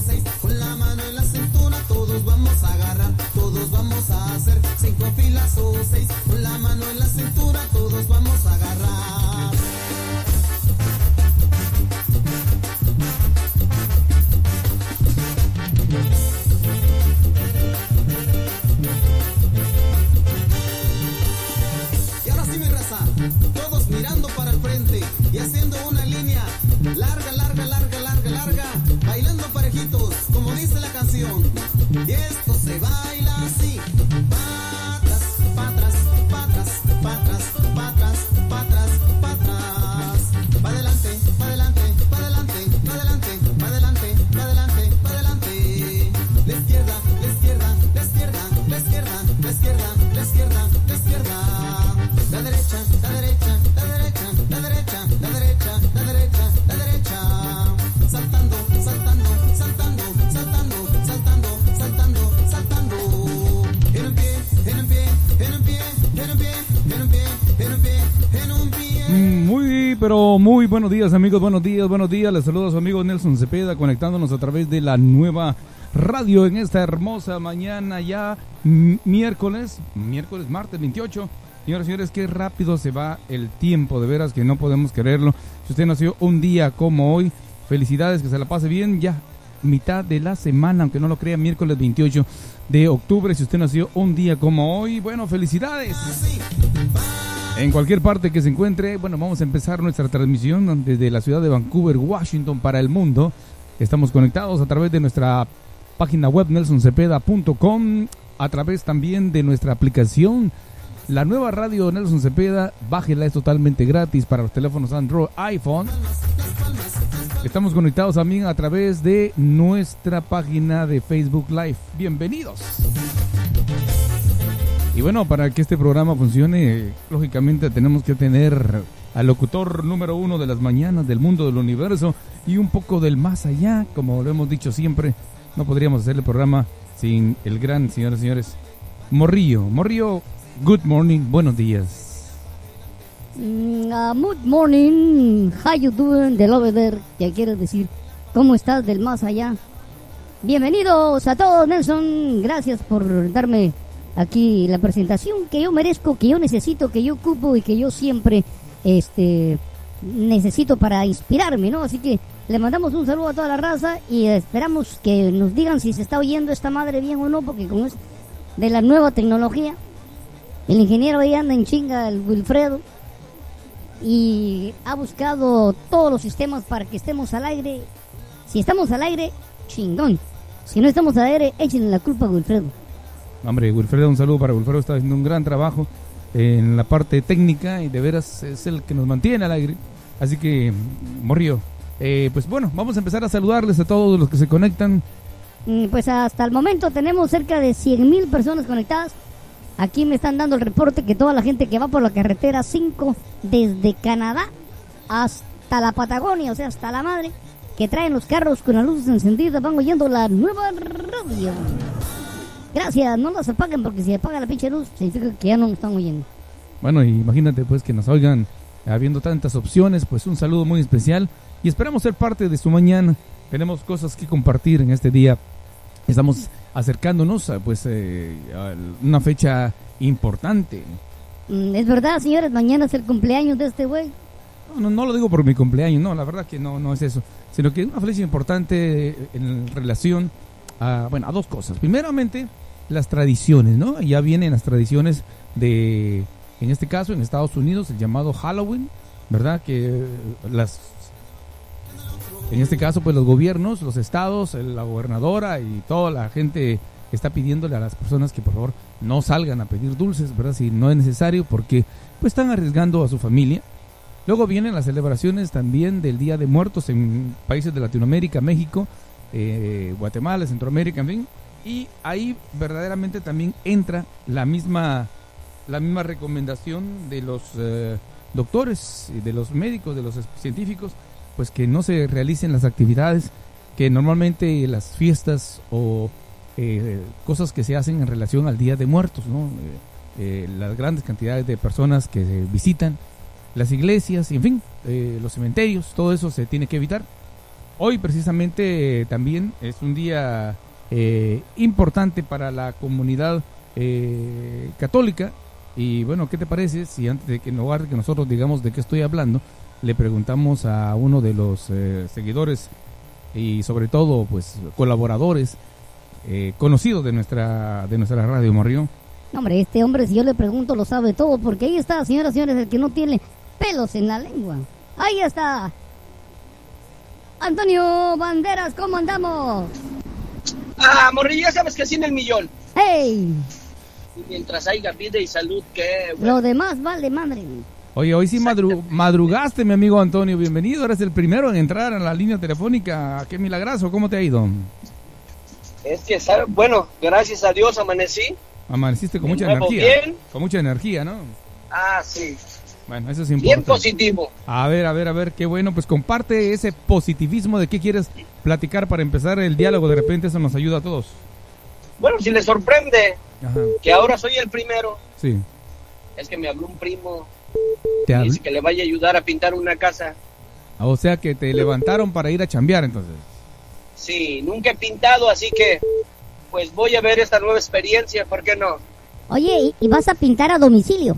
say Muy, buenos días amigos, buenos días, buenos días. Les saludo a su amigo Nelson Cepeda conectándonos a través de la nueva radio en esta hermosa mañana ya miércoles, miércoles, martes 28. Señoras y señores, qué rápido se va el tiempo, de veras que no podemos quererlo. Si usted nació un día como hoy, felicidades, que se la pase bien ya mitad de la semana, aunque no lo crea, miércoles 28 de octubre. Si usted nació un día como hoy, bueno, felicidades. En cualquier parte que se encuentre, bueno, vamos a empezar nuestra transmisión desde la ciudad de Vancouver, Washington, para el mundo. Estamos conectados a través de nuestra página web nelsoncepeda.com, a través también de nuestra aplicación, la nueva radio Nelson Cepeda, bájela, es totalmente gratis para los teléfonos Android, iPhone. Estamos conectados también a través de nuestra página de Facebook Live. Bienvenidos. Y bueno, para que este programa funcione, lógicamente tenemos que tener al locutor número uno de las mañanas del mundo del universo y un poco del más allá, como lo hemos dicho siempre. No podríamos hacer el programa sin el gran, señores y señores, Morrillo. Morrillo, good morning, buenos días. Uh, good morning, how you doing del over que quiere decir, ¿cómo estás del más allá? Bienvenidos a todos, Nelson, gracias por darme aquí la presentación que yo merezco, que yo necesito, que yo ocupo y que yo siempre este necesito para inspirarme, ¿no? Así que le mandamos un saludo a toda la raza y esperamos que nos digan si se está oyendo esta madre bien o no, porque como es de la nueva tecnología, el ingeniero ahí anda en chinga, el Wilfredo, y ha buscado todos los sistemas para que estemos al aire. Si estamos al aire, chingón. Si no estamos al aire, échenle la culpa a Wilfredo. Hombre, Wilfredo, un saludo para Wilfredo, está haciendo un gran trabajo en la parte técnica y de veras es el que nos mantiene al aire. Así que, Morrillo, eh, pues bueno, vamos a empezar a saludarles a todos los que se conectan. Pues hasta el momento tenemos cerca de 100 mil personas conectadas. Aquí me están dando el reporte que toda la gente que va por la carretera 5 desde Canadá hasta la Patagonia, o sea, hasta la madre, que traen los carros con las luces encendidas, van oyendo la nueva radio. Gracias, no las apaguen porque si apaga la pinche luz significa que ya no nos están oyendo. Bueno, imagínate pues que nos oigan habiendo tantas opciones, pues un saludo muy especial y esperamos ser parte de su mañana. Tenemos cosas que compartir en este día. Estamos acercándonos a pues eh, a una fecha importante. Mm, Es verdad, señores, mañana es el cumpleaños de este güey. No, no, no lo digo por mi cumpleaños, no, la verdad que no, no es eso, sino que es una fecha importante en relación a, bueno, a dos cosas. Primeramente, las tradiciones, ¿no? Ya vienen las tradiciones de, en este caso, en Estados Unidos, el llamado Halloween, ¿verdad? Que las, en este caso, pues los gobiernos, los estados, la gobernadora y toda la gente está pidiéndole a las personas que por favor no salgan a pedir dulces, ¿verdad? Si no es necesario, porque pues están arriesgando a su familia. Luego vienen las celebraciones también del Día de Muertos en países de Latinoamérica, México, eh, Guatemala, Centroamérica, en fin. Y ahí verdaderamente también entra la misma, la misma recomendación de los eh, doctores, y de los médicos, de los científicos, pues que no se realicen las actividades que normalmente las fiestas o eh, cosas que se hacen en relación al Día de Muertos, ¿no? Eh, eh, las grandes cantidades de personas que visitan, las iglesias, en fin, eh, los cementerios, todo eso se tiene que evitar. Hoy precisamente también es un día eh, importante para la comunidad eh, católica. Y bueno, ¿qué te parece si antes de que, de que nosotros digamos de qué estoy hablando, le preguntamos a uno de los eh, seguidores y sobre todo pues colaboradores conocidos de nuestra de nuestra radio Morrió? No, hombre, este hombre, si yo le pregunto, lo sabe todo, porque ahí está, señoras y señores, el que no tiene pelos en la lengua. Ahí está. Antonio Banderas, ¿cómo andamos? Ah, Morrillo, ya sabes que sí en el millón. ¡Hey! Y mientras haya vida y salud, ¿qué? güey? Lo demás vale madre. Oye, hoy sí madru- madrugaste, mi amigo Antonio. Bienvenido. Eres el primero en entrar en la línea telefónica. Qué milagroso. ¿Cómo te ha ido? Es que, bueno, gracias a Dios amanecí. Amaneciste con mucha energía. bien. Con mucha energía, ¿no? Ah, sí. Bueno, eso es Bien importante. positivo. A ver, a ver, a ver, qué bueno. Pues comparte ese positivismo de qué quieres platicar para empezar el diálogo. De repente eso nos ayuda a todos. Bueno, si le sorprende Ajá, que ahora soy el primero, sí. es que me habló un primo Te y habl- dice que le vaya a ayudar a pintar una casa. O sea que te levantaron para ir a chambear entonces. Sí, nunca he pintado, así que pues voy a ver esta nueva experiencia, ¿por qué no? Oye, ¿y- ¿y vas a pintar a domicilio?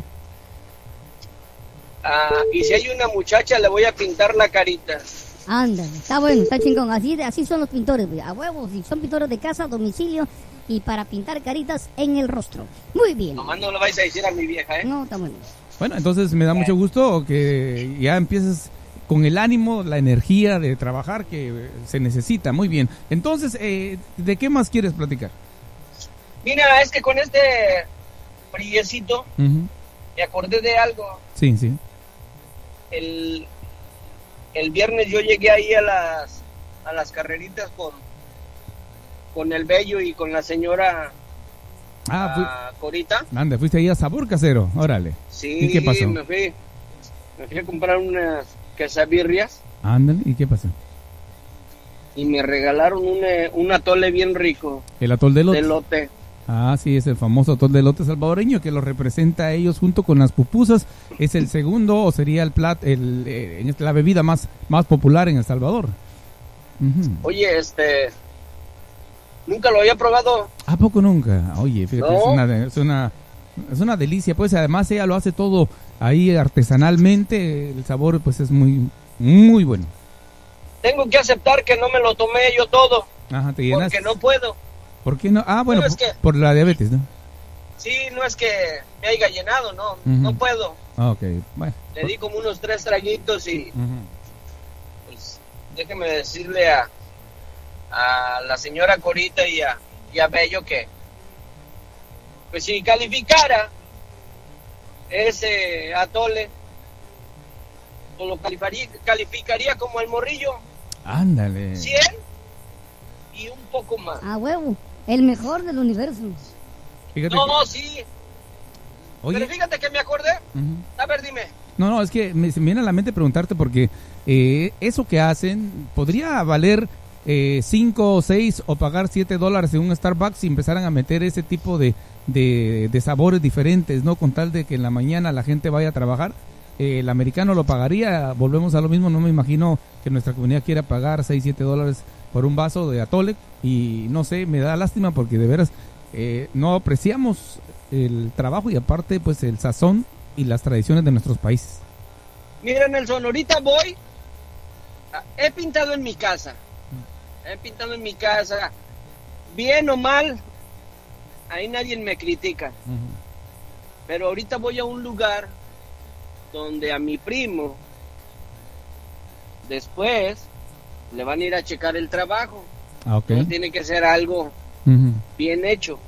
Ah, y si hay una muchacha, le voy a pintar la carita. Anda, está bueno, está chingón. Así, de- así son los pintores, güey. a huevos. Y son pintores de casa, domicilio y para pintar caritas en el rostro. Muy bien. Nomás no lo vais a decir a mi vieja, ¿eh? No, está bueno. Bueno, entonces me da mucho gusto que ya empieces con el ánimo, la energía de trabajar que se necesita. Muy bien. Entonces, eh, ¿de qué más quieres platicar? Mira, es que con este friecito Ujú. me acordé de algo. Sí, sí. El, el viernes yo llegué ahí a las, a las carreritas con, con el Bello y con la señora Ah, fui- Corita. anda, fuiste ahí a Sabor Casero. Órale. Sí, ¿Y qué pasó? me fui, me fui a comprar unas quesabirrias Ándale, ¿y qué pasó? y me regalaron un, eh, un atole bien rico El atol de de lote. Ah, sí, es el famoso atol de lote salvadoreño que lo representa a ellos junto con las pupusas. Es el segundo o sería el plat, el, eh, la bebida más, más popular en El Salvador. Oye, este, nunca lo había probado. ¿A poco nunca? Oye, fíjate, No. es, una, es, una, es una delicia. Pues además ella lo hace todo ahí artesanalmente. El sabor pues es muy, muy bueno. Tengo que aceptar que no me lo tomé yo todo, Ajá, te llenas. porque no puedo. ¿Por qué no? Ah, bueno, No, es por, que- por la diabetes, ¿no? Sí, no es que me haya llenado, no, no puedo. Ah, ok, bueno. Le di como unos tres traguitos y pues déjeme decirle a, a la señora Corita y a, y a Bello que pues si calificara ese atole pues lo calificaría, calificaría como el morrillo Ándale. 100 y un poco más. A huevo. El mejor del universo. Fíjate No, que- no, sí. oye, Pero fíjate que me acordé. A ver, dime. No, no, es que me, viene a la mente preguntarte porque eh, eso que hacen podría valer 5 o 6 o pagar 7 dólares en un Starbucks si empezaran a meter ese tipo de, de, de sabores diferentes, ¿no? Con tal de que en la mañana la gente vaya a trabajar. Eh, el americano lo pagaría, volvemos a lo mismo, no me imagino que nuestra comunidad quiera pagar 6, 7 dólares por un vaso de atole y no sé, me da lástima porque de veras eh, no apreciamos el trabajo y aparte pues el sazón y las tradiciones de nuestros países. Mira, Nelson, ahorita voy. He pintado en mi casa. He pintado en mi casa. Bien o mal, ahí nadie me critica. Pero ahorita voy a un lugar donde a mi primo después le van a ir a checar el trabajo. Ah, ok. No tiene que ser algo bien hecho.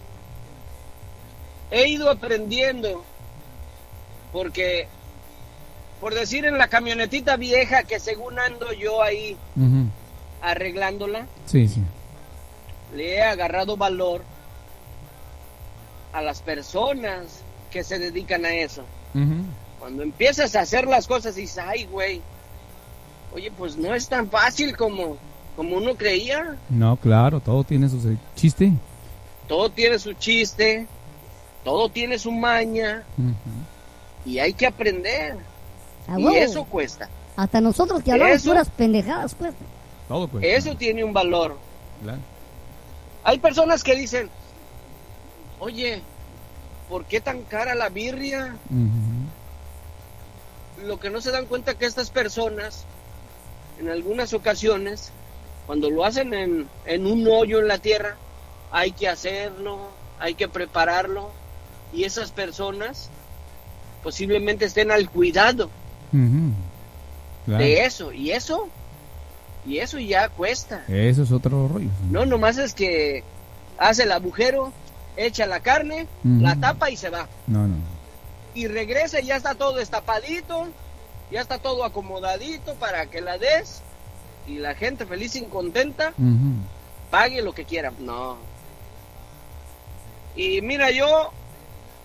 He ido aprendiendo porque, por decir en la camionetita vieja que según ando yo ahí arreglándola, Sí, sí. le he agarrado valor a las personas que se dedican a eso. Cuando empiezas a hacer las cosas dices, ay, güey, oye, pues no es tan fácil como, como uno creía. No, claro, todo tiene su chiste. Todo tiene su chiste, todo tiene su maña y hay que aprender. Y eso cuesta. Hasta nosotros que hablamos Eso. puras pendejadas, pues. Todo cuesta. Eso tiene un valor. Claro. Hay personas que dicen, oye, ¿por qué tan cara la birria? Lo que no se dan cuenta que estas personas, en algunas ocasiones, cuando lo hacen en, en un hoyo en la tierra, hay que hacerlo, hay que prepararlo, y esas personas posiblemente estén al cuidado. Claro. de eso, y eso, y eso ya cuesta. Eso es otro rollo. No, nomás es que hace el agujero, echa la carne, la tapa y se va. No, no. Y regresa y ya está todo destapadito, ya está todo acomodadito para que la des y la gente feliz y contenta pague lo que quiera. No. Y mira, yo,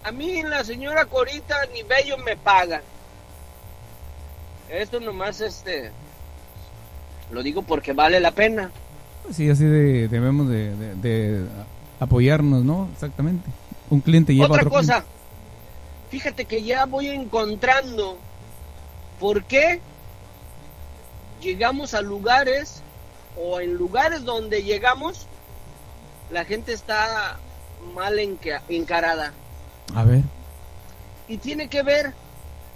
a mí la señora Corita ni bello me paga. Esto nomás, este, lo digo porque vale la pena. Sí, así de, debemos de, de- de apoyarnos, ¿no? Exactamente. Un cliente lleva Otra otro cliente. cosa, fíjate que ya voy encontrando por qué llegamos a lugares o en lugares donde llegamos la gente está mal enca- encarada A ver. y tiene que ver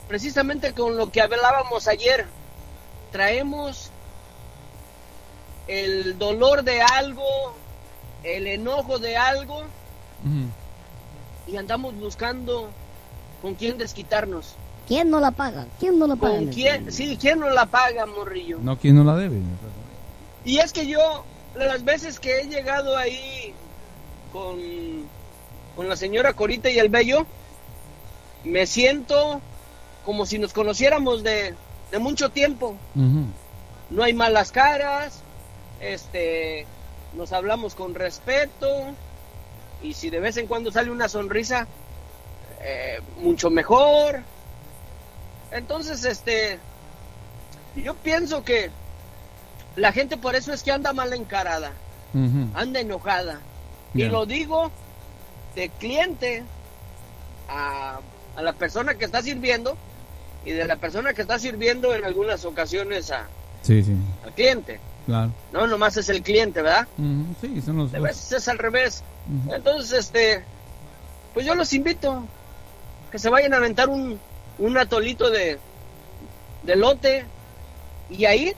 precisamente con lo que hablábamos ayer. Traemos el dolor de algo, el enojo de algo y andamos buscando con quién desquitarnos. ¿Quién no la paga? ¿Quién no la paga? Sí, ¿quién nos la paga, morrillo? No, ¿quién no la debe? Y es que yo, las veces que he llegado ahí con, con la señora Corita y el Bello, me siento como si nos conociéramos de, de mucho tiempo. No hay malas caras, este, nos hablamos con respeto, y si de vez en cuando sale una sonrisa, eh, mucho mejor. Entonces, este, yo pienso que la gente por eso es que anda mal encarada, anda enojada. Y lo digo de cliente a, a la persona que está sirviendo y de la persona que está sirviendo en algunas ocasiones a, Sí, sí, al cliente. claro. No, nomás es el cliente, ¿verdad? Sí, son los De veces es al revés. Entonces, este, pues yo los invito que se vayan a aventar un, un atolito de, de lote y ahí,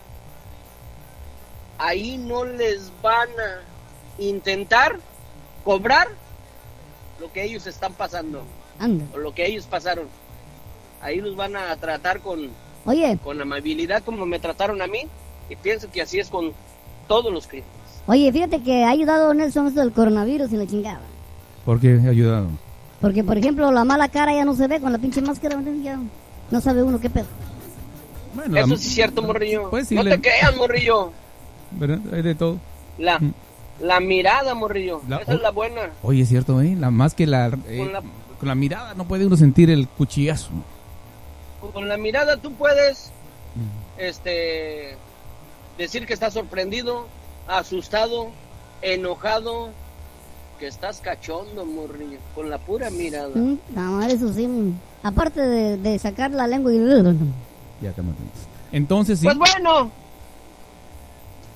ahí no les van a intentar cobrar lo que ellos están pasando Anda. o lo que ellos pasaron. Ahí los van a tratar con, Oye, con amabilidad como me trataron a mí y pienso que así es con todos los clientes. oye, fíjate que ha ayudado Nelson esto del coronavirus y la chingada. ¿Por qué ha ayudado? Porque, por ejemplo, la mala cara ya no se ve con la pinche máscara. Ya no sabe uno qué pedo. Bueno, Eso la- sí es cierto, morrillo. Pues sí, no le- te creas, morrillo. ¿verdad? Hay de todo. La, Mm. la mirada, morrillo. La- Esa es la buena. Oye, es cierto, ¿eh? La, más que la, eh, Con la- con la mirada no puede uno sentir el cuchillazo. Con la mirada tú puedes este decir que estás sorprendido, asustado, enojado, que estás cachondo, morrillo. Con la pura mirada. Mm, Nada más, eso sí. mm. Aparte de, de sacar la lengua y... Ya te maté. Entonces, sí. Pues bueno,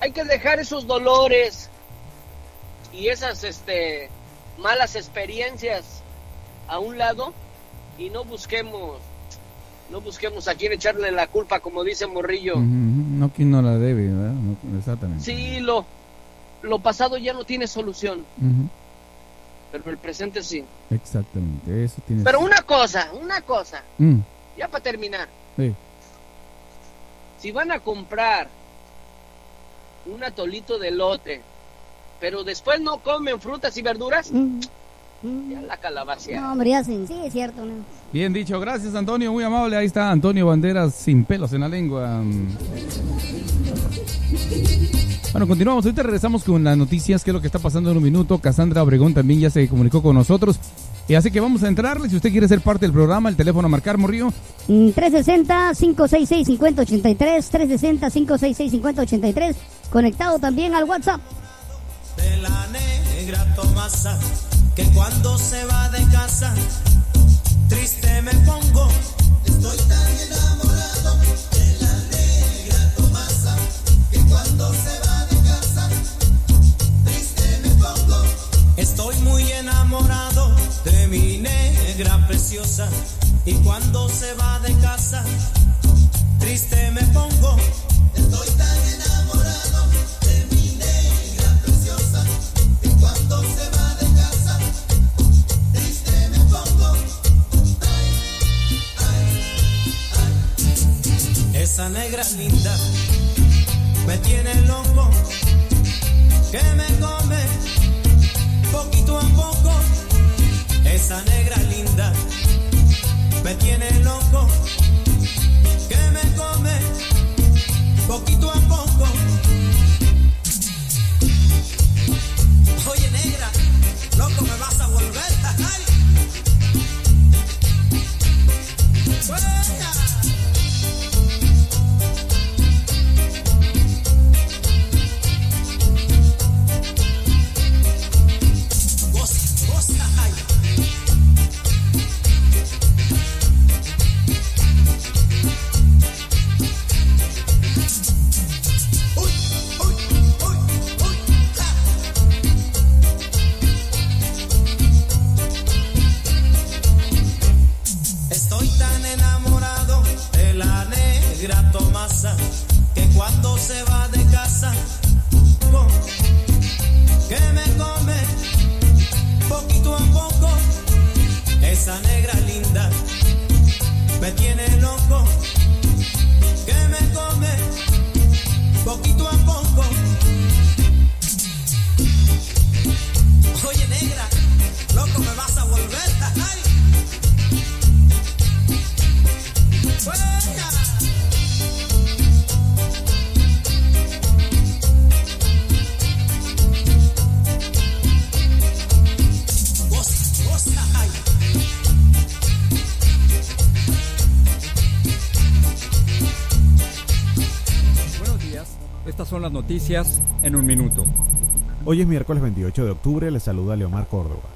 hay que dejar esos dolores y esas este malas experiencias a un lado y no busquemos no busquemos a quién echarle la culpa como dice Morrillo. No, quien no la debe, ¿verdad? No, exactamente. Sí, lo lo pasado ya no tiene solución, Ujú, pero el presente sí. Exactamente, eso tiene. Pero una cosa, una cosa, Mm, ya para terminar, sí. si van a comprar un atolito de lote, pero después no comen frutas y verduras, Mm. Ya la. No, hombre, ya sí, sí, es cierto. ¿no? Bien dicho, gracias Antonio, muy amable. Ahí está Antonio Banderas sin pelos en la lengua. Bueno, continuamos. Ahorita regresamos con las noticias, qué es lo que está pasando en un minuto. Cassandra Obregón también ya se comunicó con nosotros. Y así que vamos a entrarle. Si usted quiere ser parte del programa, el teléfono a marcar, Morrío. Mm, 360-566-5083, 360-566-5083, conectado también al WhatsApp. de la negra Tomasa, que cuando se va de casa, triste me pongo. Estoy tan enamorado de la negra Tomasa, que cuando se va de casa, triste me pongo. Estoy muy enamorado de mi negra preciosa, y cuando se va de casa, triste me pongo. Estoy tan enamorado. Linda me tiene loco, que me come poquito a poco. Esa negra linda me tiene loco, noticias en un minuto. Hoy es miércoles 28 de octubre, les saluda Leomar Córdoba.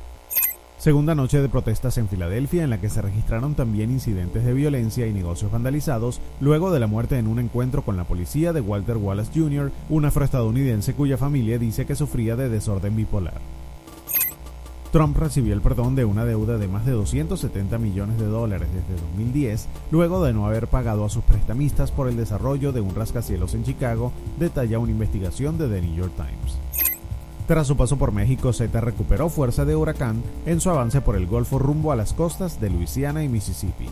Segunda noche de protestas en Filadelfia en la que se registraron también incidentes de violencia y negocios vandalizados luego de la muerte en un encuentro con la policía de Walter Wallace Jr., un afroestadounidense cuya familia dice que sufría de desorden bipolar. Trump recibió el perdón de una deuda de más de 270 millones de dólares desde 2010, luego de no haber pagado a sus prestamistas por el desarrollo de un rascacielos en Chicago, detalla una investigación de The New York Times. Tras su paso por México, Z recuperó fuerza de huracán en su avance por el Golfo rumbo a las costas de Luisiana y Mississippi.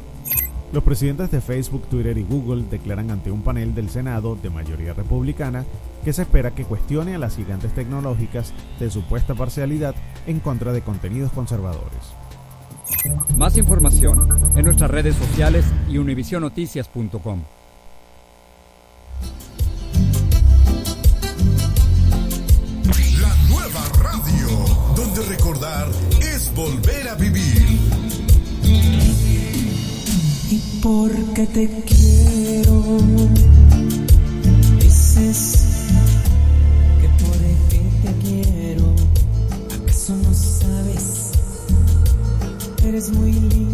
Los presidentes de Facebook, Twitter y Google declaran ante un panel del Senado de mayoría republicana que se espera que cuestione a las gigantes tecnológicas de supuesta parcialidad en contra de contenidos conservadores. Más información en nuestras redes sociales y univisionoticias.com. La nueva radio, donde recordar es volver a vivir. Porque te quiero. Dices que por qué te quiero, acaso no sabes. Eres muy linda,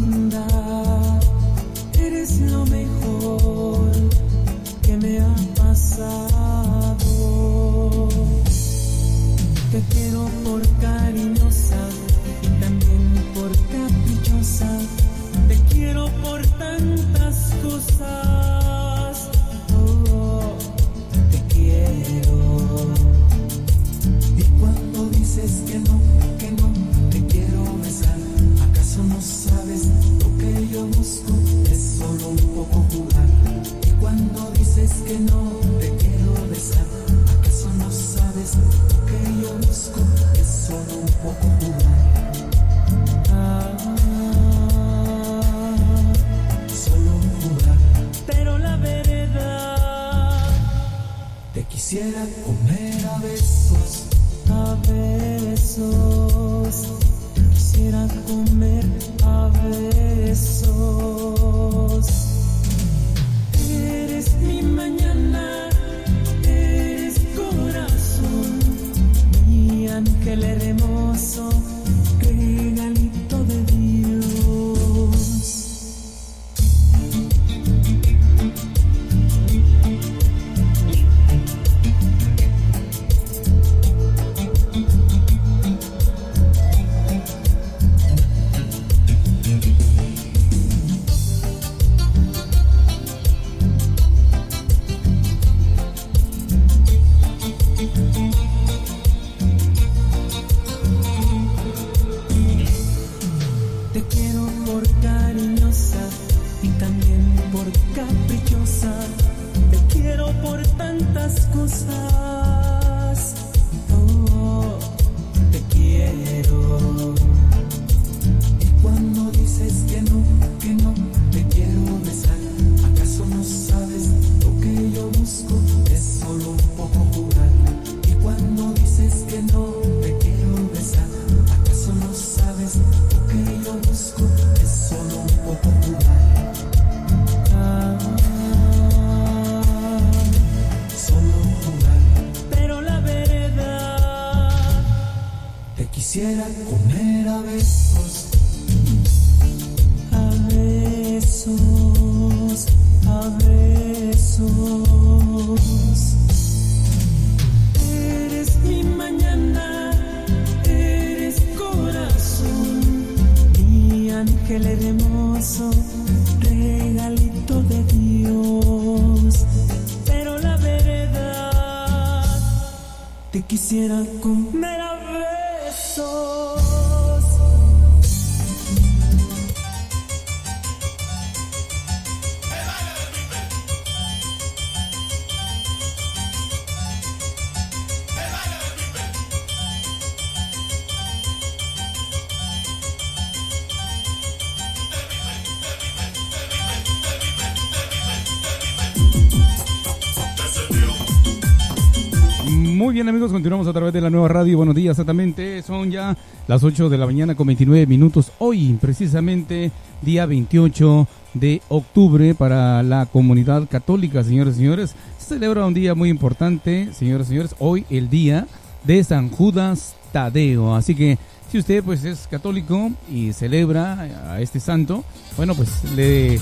Muy bien amigos, continuamos a través de la nueva radio. Buenos días, exactamente. Son ya las 8 de la mañana con 29 minutos. Hoy, precisamente, día 28 de octubre para la comunidad católica, señores y señores. Se celebra un día muy importante, señores y señores. Hoy el día de San Judas Tadeo. Así que si usted pues es católico y celebra a este santo, bueno, pues le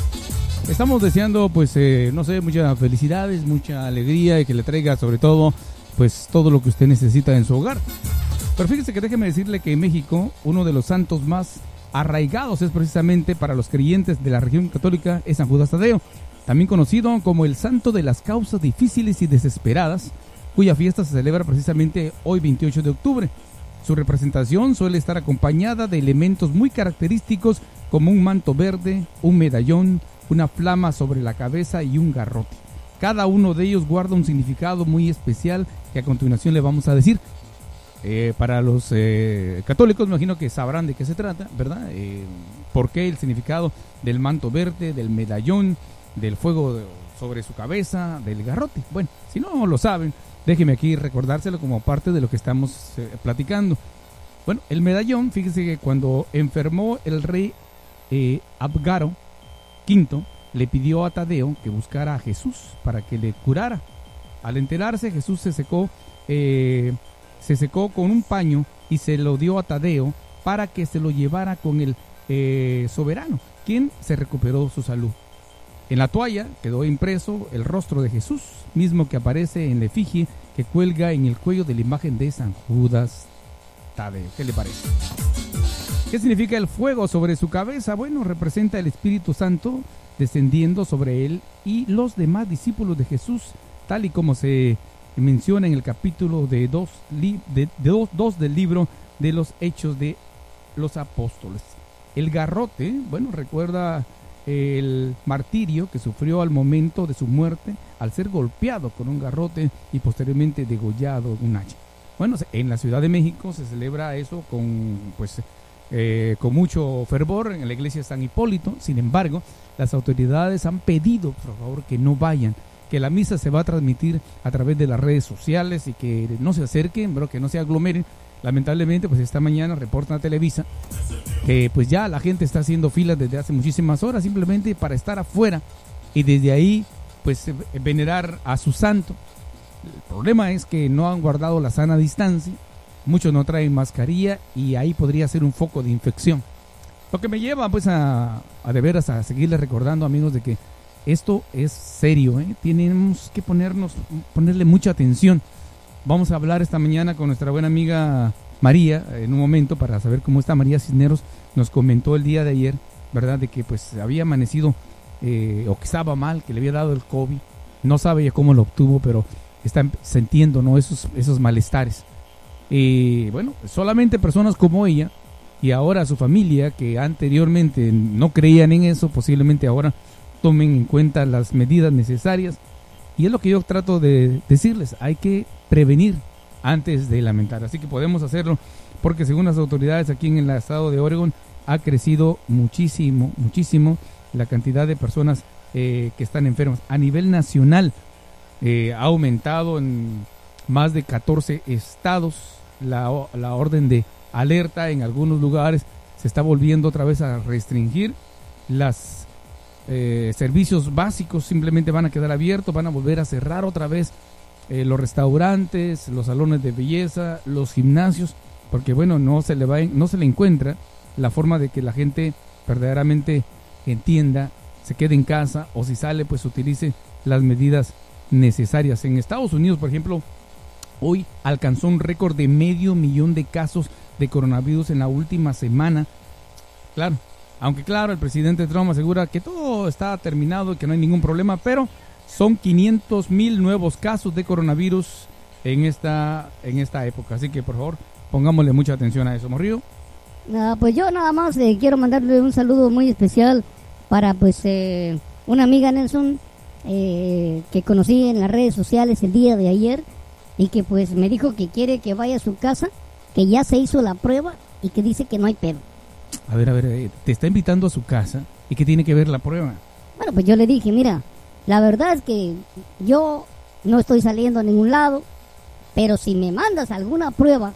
estamos deseando pues eh, no sé, muchas felicidades, mucha alegría y que le traiga sobre todo pues todo lo que usted necesita en su hogar. Pero fíjese que déjeme decirle que en México uno de los santos más arraigados es precisamente para los creyentes de la región católica es San Judas Tadeo, también conocido como el santo de las causas difíciles y desesperadas, cuya fiesta se celebra precisamente hoy 28 de octubre. Su representación suele estar acompañada de elementos muy característicos como un manto verde, un medallón, una flama sobre la cabeza y un garrote. Cada uno de ellos guarda un significado muy especial que a continuación le vamos a decir. Eh, para los eh, católicos me imagino que sabrán de qué se trata, ¿verdad? Eh, ¿Por qué el significado del manto verde, del medallón, del fuego sobre su cabeza, del garrote? Bueno, si no lo saben, déjeme aquí recordárselo como parte de lo que estamos eh, platicando. Bueno, el medallón, fíjese que cuando enfermó el rey Abgaro V, le pidió a Tadeo que buscara a Jesús para que le curara. Al enterarse, Jesús se secó, eh, se secó con un paño y se lo dio a Tadeo para que se lo llevara con el eh, soberano, quien se recuperó su salud. En la toalla quedó impreso el rostro de Jesús, mismo que aparece en la efigie que cuelga en el cuello de la imagen de San Judas Tadeo. ¿Qué le parece? ¿Qué significa el fuego sobre su cabeza? Bueno, representa el Espíritu Santo descendiendo sobre él y los demás discípulos de Jesús, tal y como se menciona en el capítulo de 2 de, de del libro de los Hechos de los Apóstoles. El garrote, bueno, recuerda el martirio que sufrió al momento de su muerte al ser golpeado con un garrote y posteriormente degollado un hacha. Bueno, en la Ciudad de México se celebra eso con, pues, eh, con mucho fervor en la iglesia de San Hipólito. Sin embargo, las autoridades han pedido, por favor, que no vayan, que la misa se va a transmitir a través de las redes sociales y que no se acerquen, pero que no se aglomeren. Lamentablemente, pues esta mañana reportan a Televisa que pues ya la gente está haciendo filas desde hace muchísimas horas simplemente para estar afuera y desde ahí pues eh, venerar a su santo. El problema es que no han guardado la sana distancia, muchos no traen mascarilla y ahí podría ser un foco de infección. Lo que me lleva pues a, a de veras a seguirles recordando amigos de que esto es serio, ¿eh? tenemos que ponernos, ponerle mucha atención. Vamos a hablar esta mañana con nuestra buena amiga María en un momento para saber cómo está María Cisneros. Nos comentó el día de ayer, ¿verdad? De que pues había amanecido eh, o que estaba mal, que le había dado el COVID. No sabe ya cómo lo obtuvo, pero está sintiendo, ¿no? Esos, esos malestares. Y bueno, solamente personas como ella y ahora su familia que anteriormente no creían en eso, posiblemente ahora tomen en cuenta las medidas necesarias Y es lo que yo trato de decirles, hay que prevenir antes de lamentar. Así que podemos hacerlo porque según las autoridades aquí en el estado de Oregon ha crecido muchísimo, muchísimo la cantidad de personas eh, que están enfermas. A nivel nacional eh, ha aumentado en más de 14 estados la, la orden de alerta en algunos lugares. Se está volviendo otra vez a restringir las eh, servicios básicos simplemente van a quedar abiertos, van a volver a cerrar otra vez eh, los restaurantes, los salones de belleza, los gimnasios, porque bueno, no se le va, no se le encuentra la forma de que la gente verdaderamente entienda, se quede en casa o si sale pues utilice las medidas necesarias. En Estados Unidos, por ejemplo, hoy alcanzó un récord de medio millón de casos de coronavirus en la última semana. Claro, aunque claro, el presidente Trump asegura que todo está terminado y que no hay ningún problema, pero son 500 mil nuevos casos de coronavirus en esta, en esta época. Así que por favor, pongámosle mucha atención a eso, Morrillo. Ah, pues yo nada más quiero mandarle un saludo muy especial para pues eh, una amiga Nelson eh, que conocí en las redes sociales el día de ayer y que pues me dijo que quiere que vaya a su casa, que ya se hizo la prueba y que dice que no hay pedo. A ver, a ver, eh, te está invitando a su casa y qué tiene que ver la prueba. Bueno, pues yo le dije, mira, la verdad es que yo no estoy saliendo a ningún lado, pero si me mandas alguna prueba,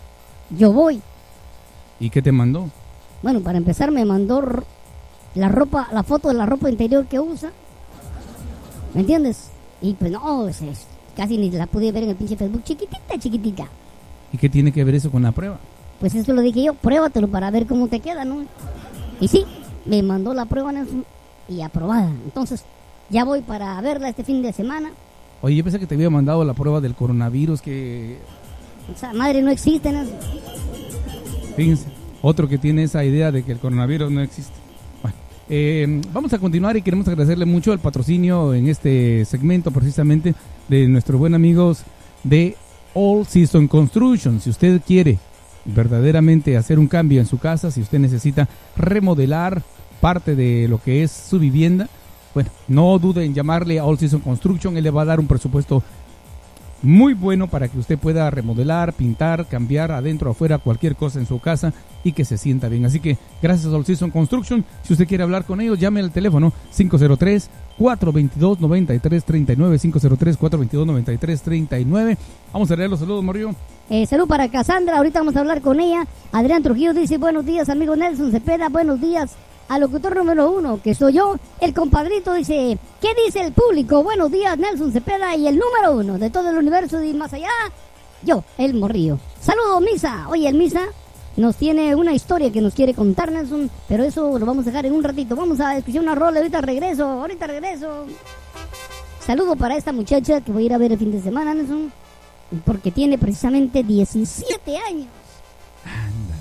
yo voy. ¿Y qué te mandó? Bueno, para empezar me mandó la ropa, la foto de la ropa interior que usa. ¿Me entiendes? Y pues no, es- es- casi ni la pude ver en el pinche Facebook, chiquitita, chiquitita. ¿Y qué tiene que ver eso con la prueba? Pues eso lo dije yo, pruébatelo para ver cómo te queda, ¿no? Y sí, me mandó la prueba Nelson, y aprobada. Entonces, ya voy para verla este fin de semana. Oye, yo pensé que te había mandado la prueba del coronavirus, que Esa madre no existe, Nelson. Fíjense, otro que tiene esa idea de que el coronavirus no existe. Eh, vamos a continuar y queremos agradecerle mucho el patrocinio en este segmento precisamente de nuestros buenos amigos de All Season Construction. Si usted quiere verdaderamente hacer un cambio en su casa, si usted necesita remodelar parte de lo que es su vivienda, bueno, no dude en llamarle a All Season Construction, él le va a dar un presupuesto muy bueno para que usted pueda remodelar, pintar, cambiar adentro o afuera cualquier cosa en su casa y que se sienta bien. Así que gracias a All Season Construction, si usted quiere hablar con ellos, llame al teléfono 503 422 9339 503 422 9339. Vamos a leer los saludos, Morillo. Eh, salud para Cassandra, ahorita vamos a hablar con ella. Adrián Trujillo dice, buenos días, amigo Nelson Cepeda, buenos días al locutor número uno, que soy yo. El compadrito dice, ¿qué dice el público? Buenos días, Nelson Cepeda, y el número uno de todo el universo y más allá, yo, el morrillo. Saludos, Misa. Oye, el Misa nos tiene una historia que nos quiere contar, Nelson, pero eso lo vamos a dejar en un ratito. Vamos a escuchar una rola, ahorita regreso, ahorita regreso. Saludo para esta muchacha que voy a ir a ver el fin de semana, Nelson, porque tiene precisamente 17 años. Amigos,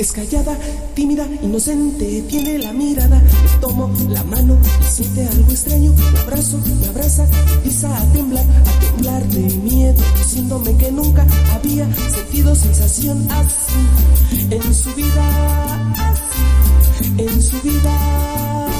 Es callada, tímida, inocente, tiene la mirada. Le tomo la mano siente algo extraño. La abrazo, me abraza, empieza a temblar, a temblar de miedo, diciéndome que nunca había sentido sensación así en su vida, así en su vida.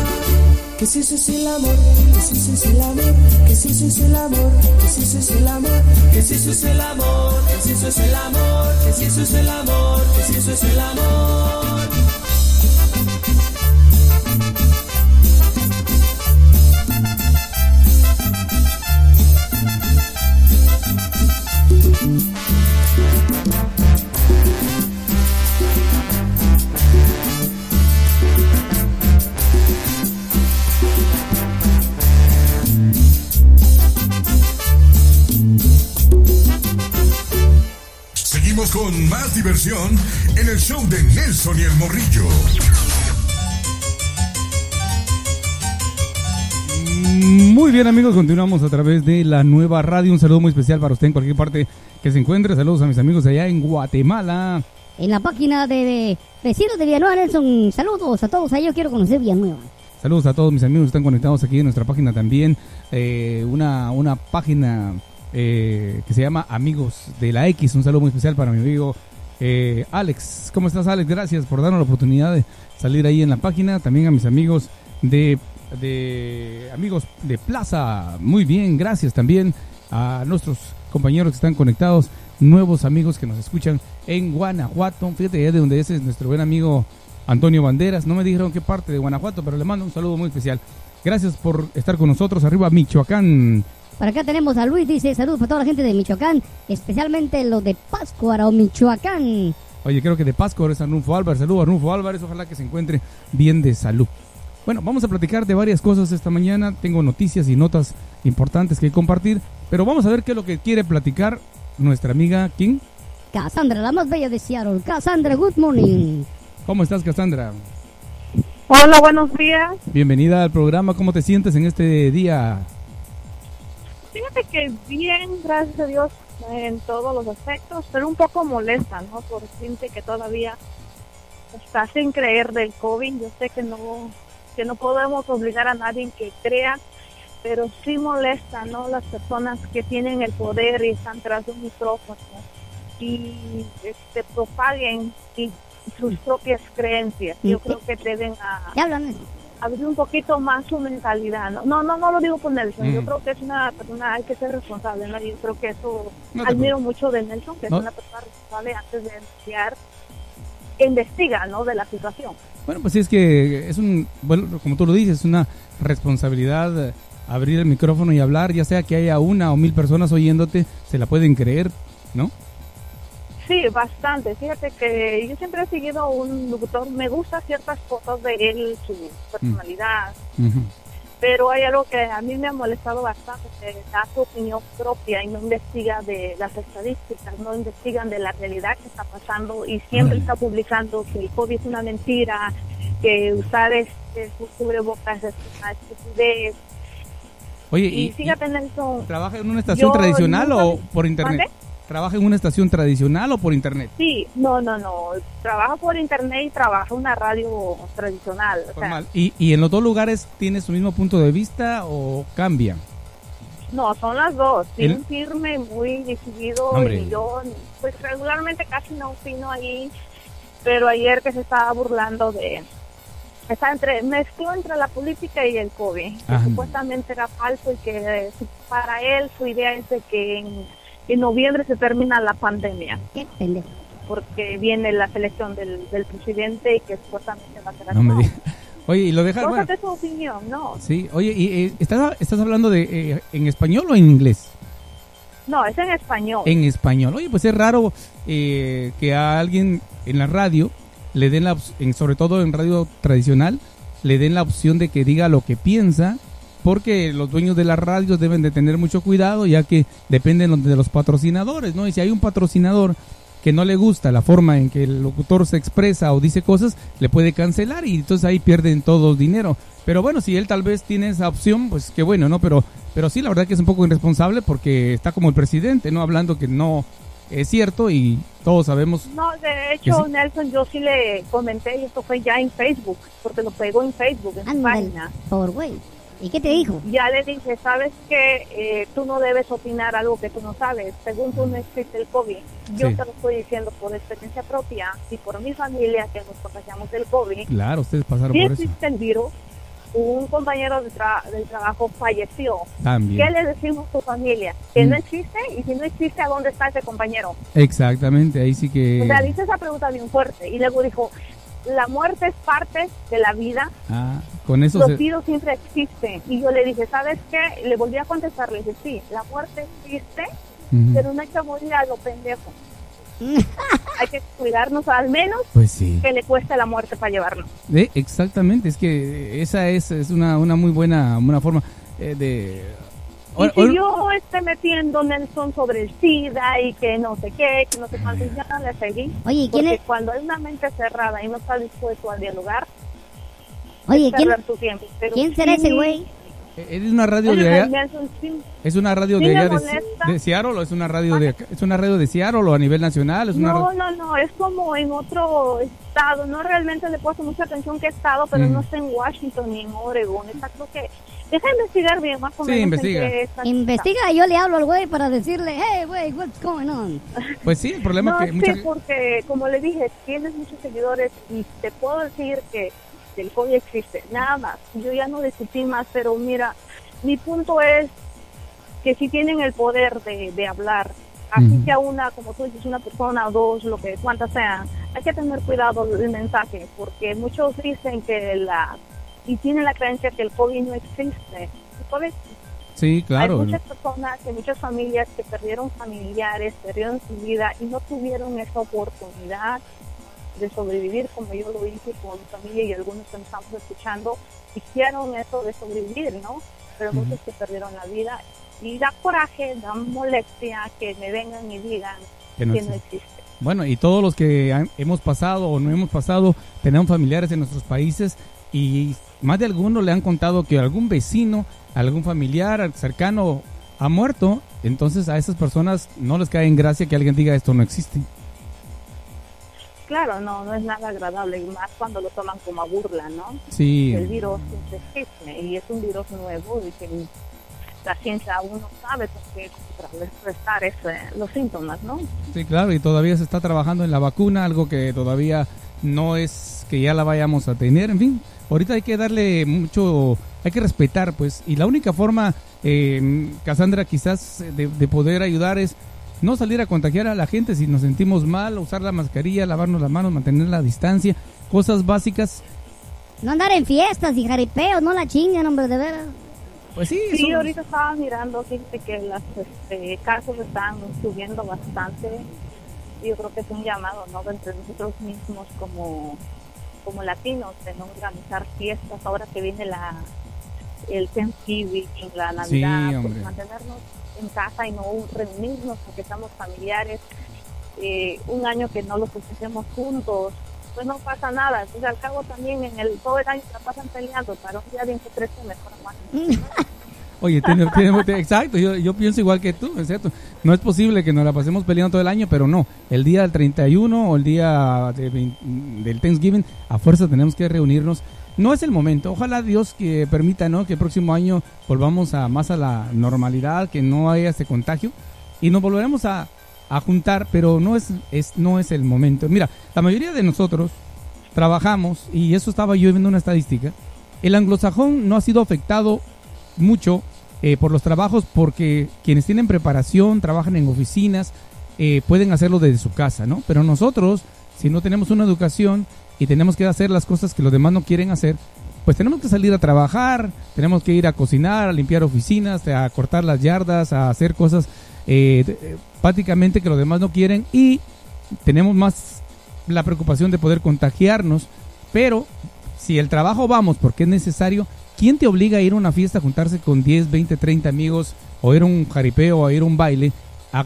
Que si eso es el amor, que si eso es el amor, que si eso es el amor, que si eso es el amor, que si eso es el amor, que si eso es el amor, que si eso es el amor, que si eso es el amor. Seguimos con más diversión en el show de Nelson y el Morrillo. Muy bien amigos, continuamos a través de la nueva radio. Un saludo muy especial para usted en cualquier parte que se encuentre. Saludos a mis amigos allá en Guatemala. En la página de, vecinos de Villanueva, Nelson, saludos a todos. Ahí yo quiero conocer Villanueva. Saludos a todos mis amigos que están conectados aquí en nuestra página también. Eh, una, una página eh, que se llama Amigos de la X. Un saludo muy especial para mi amigo eh, Alex. ¿Cómo estás Alex? Gracias por darnos la oportunidad de salir ahí en la página. También a mis amigos de, amigos de Plaza. Muy bien, gracias también a nuestros compañeros que están conectados. Nuevos amigos que nos escuchan en Guanajuato. Fíjate ya de donde ese es nuestro buen amigo Antonio Banderas. No me dijeron qué parte de Guanajuato, pero le mando un saludo muy especial. Gracias por estar con nosotros. Arriba Michoacán. Por acá tenemos a Luis, dice saludos para toda la gente de Michoacán, especialmente los de Pátzcuaro, Michoacán. Oye, creo que de Pascua es Arnulfo Álvarez. Saludos Arnulfo Álvarez. Ojalá que se encuentre bien de salud. Bueno, vamos a platicar de varias cosas esta mañana. Tengo noticias y notas importantes que compartir. Pero vamos a ver qué es lo que quiere platicar nuestra amiga King. Cassandra, la más bella de Seattle. Cassandra, good morning. ¿Cómo estás, Cassandra? Hola, buenos días. Bienvenida al programa. ¿Cómo te sientes en este día? Fíjate que bien, gracias a Dios, en todos los aspectos, pero un poco molesta, ¿no? Por gente que todavía está sin creer del COVID. Yo sé que no, que no podemos obligar a nadie que crea, pero sí molesta, ¿no? Las personas que tienen el poder y están tras de un micrófono y este, propaguen y sus propias creencias. Yo creo que deben a, ¿Qué hablan? Abrir un poquito más su mentalidad. No, no, no, no lo digo por Nelson. Yo creo que es una persona, hay que ser responsable. ¿no? Yo creo que eso No admiro mucho de Nelson, que No. es una persona responsable antes de denunciar, que investiga, ¿no? De la situación. Bueno, pues sí, es que es un, bueno, como tú lo dices, es una responsabilidad eh, abrir el micrófono y hablar, ya sea que haya una o mil personas oyéndote, se la pueden creer, ¿no? Sí, bastante. Fíjate que yo siempre he seguido un locutor, me gustan ciertas cosas de él, su personalidad, Ujú. pero hay algo que a mí me ha molestado bastante, que da su opinión propia y no investiga de las estadísticas, no investigan de la realidad que está pasando y siempre está publicando que el COVID es una mentira, que usar este su cubrebocas es una estupidez. Oye, Y, y, fíjate, Nelson. ¿trabaja en una estación tradicional nunca- o por internet? ¿Trabaja en una estación tradicional o por internet? Sí, no, no, no. Trabaja por internet y trabaja en una radio tradicional. o sea. ¿Y, ¿Y en los dos lugares tiene su mismo punto de vista o cambia? No, son las dos. El- Bien firme, muy decidido. Hombre. Y yo, pues regularmente casi no opino ahí. Pero ayer que se estaba burlando de. Está entre, mezcló entre la política y el COVID. Que supuestamente era falso y que eh, para él su idea es de que en, en noviembre se termina la pandemia. Qué pendejo. Porque viene la selección del, del presidente y que supuestamente va a ser No me. Oye, y lo dejas, bueno, de su opinión, ¿no? sí, oye, y, eh, ¿estás, ¿estás hablando de eh, en español o en inglés? No, es en español. En español. Oye, pues es raro eh, que a alguien en la radio le den la en, sobre todo en radio tradicional, le den la opción de que diga lo que piensa, porque los dueños de las radios deben de tener mucho cuidado, ya que dependen de los patrocinadores, ¿no? Y si hay un patrocinador que no le gusta la forma en que el locutor se expresa o dice cosas, le puede cancelar y entonces ahí pierden todos dinero. Pero bueno, si él tal vez tiene esa opción, pues qué bueno, ¿no? Pero, pero sí, la verdad que es un poco irresponsable porque está como el presidente, ¿no? Hablando que no, es cierto y todos sabemos. No, de hecho, sí. Nelson, yo sí le comenté y esto fue ya en Facebook, porque lo pegó en Facebook, en su Ándale, página. por güey. ¿Y qué te dijo? Ya le dije, sabes que eh, tú no debes opinar algo que tú no sabes. Según tú no existe el COVID. Yo Sí. te lo estoy diciendo por experiencia propia y por mi familia que nos contagiamos del COVID. Claro, ustedes pasaron Sí por eso. existe el virus. Un compañero de tra- del trabajo falleció. También. ¿Qué le decimos a tu familia? Que no Mm. existe y si no existe, ¿a dónde está ese compañero? Exactamente, ahí sí que... O sea, dice esa pregunta bien fuerte y luego dijo, la muerte es parte de la vida, Ah, con eso los se... siempre existen. Y yo le dije, ¿sabes qué? Le volví a contestar, le dije, sí, la muerte existe, pero no hay que morir a lo pendejo. hay que cuidarnos al menos Pues sí. que le cueste la muerte para llevarnos. Eh, exactamente, es que esa es, es una, una muy buena una forma eh, de... Y ahora- yo esté metiendo Nelson sobre el SIDA y que no sé qué, que no sé cuánto, ya no le seguí. Oye, ¿quién Porque es- cuando hay una mente cerrada y no está dispuesto a dialogar, Oye, ¿quién, tu tiempo. Pero ¿quién será sí, ese güey? ¿Es una radio de allá? Nelson, sí, ¿Es una radio Sí de allá de, de Seattle o es una radio de acá? ¿Es una radio de Seattle o a nivel nacional? ¿Es una No, no, no, es como en otro estado. No realmente le puesto mucha atención qué estado, pero Mm. no está en Washington ni en Oregon. Está creo que... Deja investigar bien más o Sí, menos. en investiga. está- Investiga, yo le hablo al güey para decirle, hey, güey, what's going on? Pues sí, el problema No, es que sí, mucha... porque como le dije, tienes muchos seguidores y te puedo decir que el COVID existe. Nada más. Yo ya no discutí más, pero mira, mi punto es que si tienen el poder de, de hablar, así Ujú. sea una, como tú dices, una persona, dos, lo que cuantas sean, hay que tener cuidado del mensaje, porque muchos dicen que la y tienen la creencia que el COVID no existe. COVID Sí, claro. hay muchas personas, hay muchas familias que perdieron familiares, perdieron su vida y no tuvieron esa oportunidad de sobrevivir como yo lo hice con mi familia y algunos que nos estamos escuchando, hicieron eso de sobrevivir, ¿no? Pero muchos que perdieron la vida y da coraje, da molestia que me vengan y digan Que no que no existe. existe. Bueno, y todos los que han- hemos pasado o no hemos pasado, tenemos familiares en nuestros países y más de algunos le han contado que algún vecino, algún familiar cercano ha muerto. Entonces a esas personas no les cae en gracia que alguien diga esto no existe. Claro, no, no es nada agradable, y más cuando lo toman como a burla, ¿no? Sí. El virus existe y es un virus nuevo y que la ciencia aún no sabe por qué contrarrestar los síntomas, ¿no? Sí, claro, y todavía se está trabajando en la vacuna, algo que todavía no es que ya la vayamos a tener, en fin, ahorita hay que darle mucho, hay que respetar, pues, y la única forma, eh, Cassandra, quizás de, de poder ayudar es no salir a contagiar a la gente. Si nos sentimos mal, usar la mascarilla, lavarnos las manos, mantener la distancia, cosas básicas, No andar en fiestas y jaripeos, no la chingan, hombre, de veras. pues sí, Sí, eso- ahorita estaba mirando, fíjate que los este, casos están subiendo bastante. Yo creo que es un llamado, ¿no? Entre nosotros mismos como, como latinos, de no organizar fiestas ahora que viene la el Thanksgiving, la Navidad, pues, hombre. mantenernos en casa y no reunirnos porque estamos familiares. Eh, un año que no lo festejemos juntos, pues no pasa nada. Entonces, al cabo también en el todo el año se la pasan peleando, para un día de interés mejor más. Oye, tiene, tiene- exacto, yo, pienso igual que tú, es cierto. No es posible que nos la pasemos peleando todo el año, pero no. El día del 31 o el día de del Thanksgiving, a fuerza tenemos que reunirnos. No es el momento. Ojalá Dios que permita, ¿no? Que el próximo año volvamos a más a la normalidad, que no haya este contagio y nos volveremos a, a juntar, pero no es, es no es el momento. Mira, la mayoría de nosotros trabajamos y eso estaba yo viendo una estadística. El anglosajón no ha sido afectado mucho eh, por los trabajos porque quienes tienen preparación, trabajan en oficinas, eh, pueden hacerlo desde su casa, ¿no? Pero nosotros, si no tenemos una educación y tenemos que hacer las cosas que los demás no quieren hacer, pues tenemos que salir a trabajar, tenemos que ir a cocinar, a limpiar oficinas, a cortar las yardas, a hacer cosas eh, eh, prácticamente que los demás no quieren y tenemos más la preocupación de poder contagiarnos, pero si el trabajo vamos porque es necesario, ¿quién te obliga a ir a una fiesta, a juntarse con 10, 20, 30 amigos, o ir a un jaripeo, o a ir a un baile, a,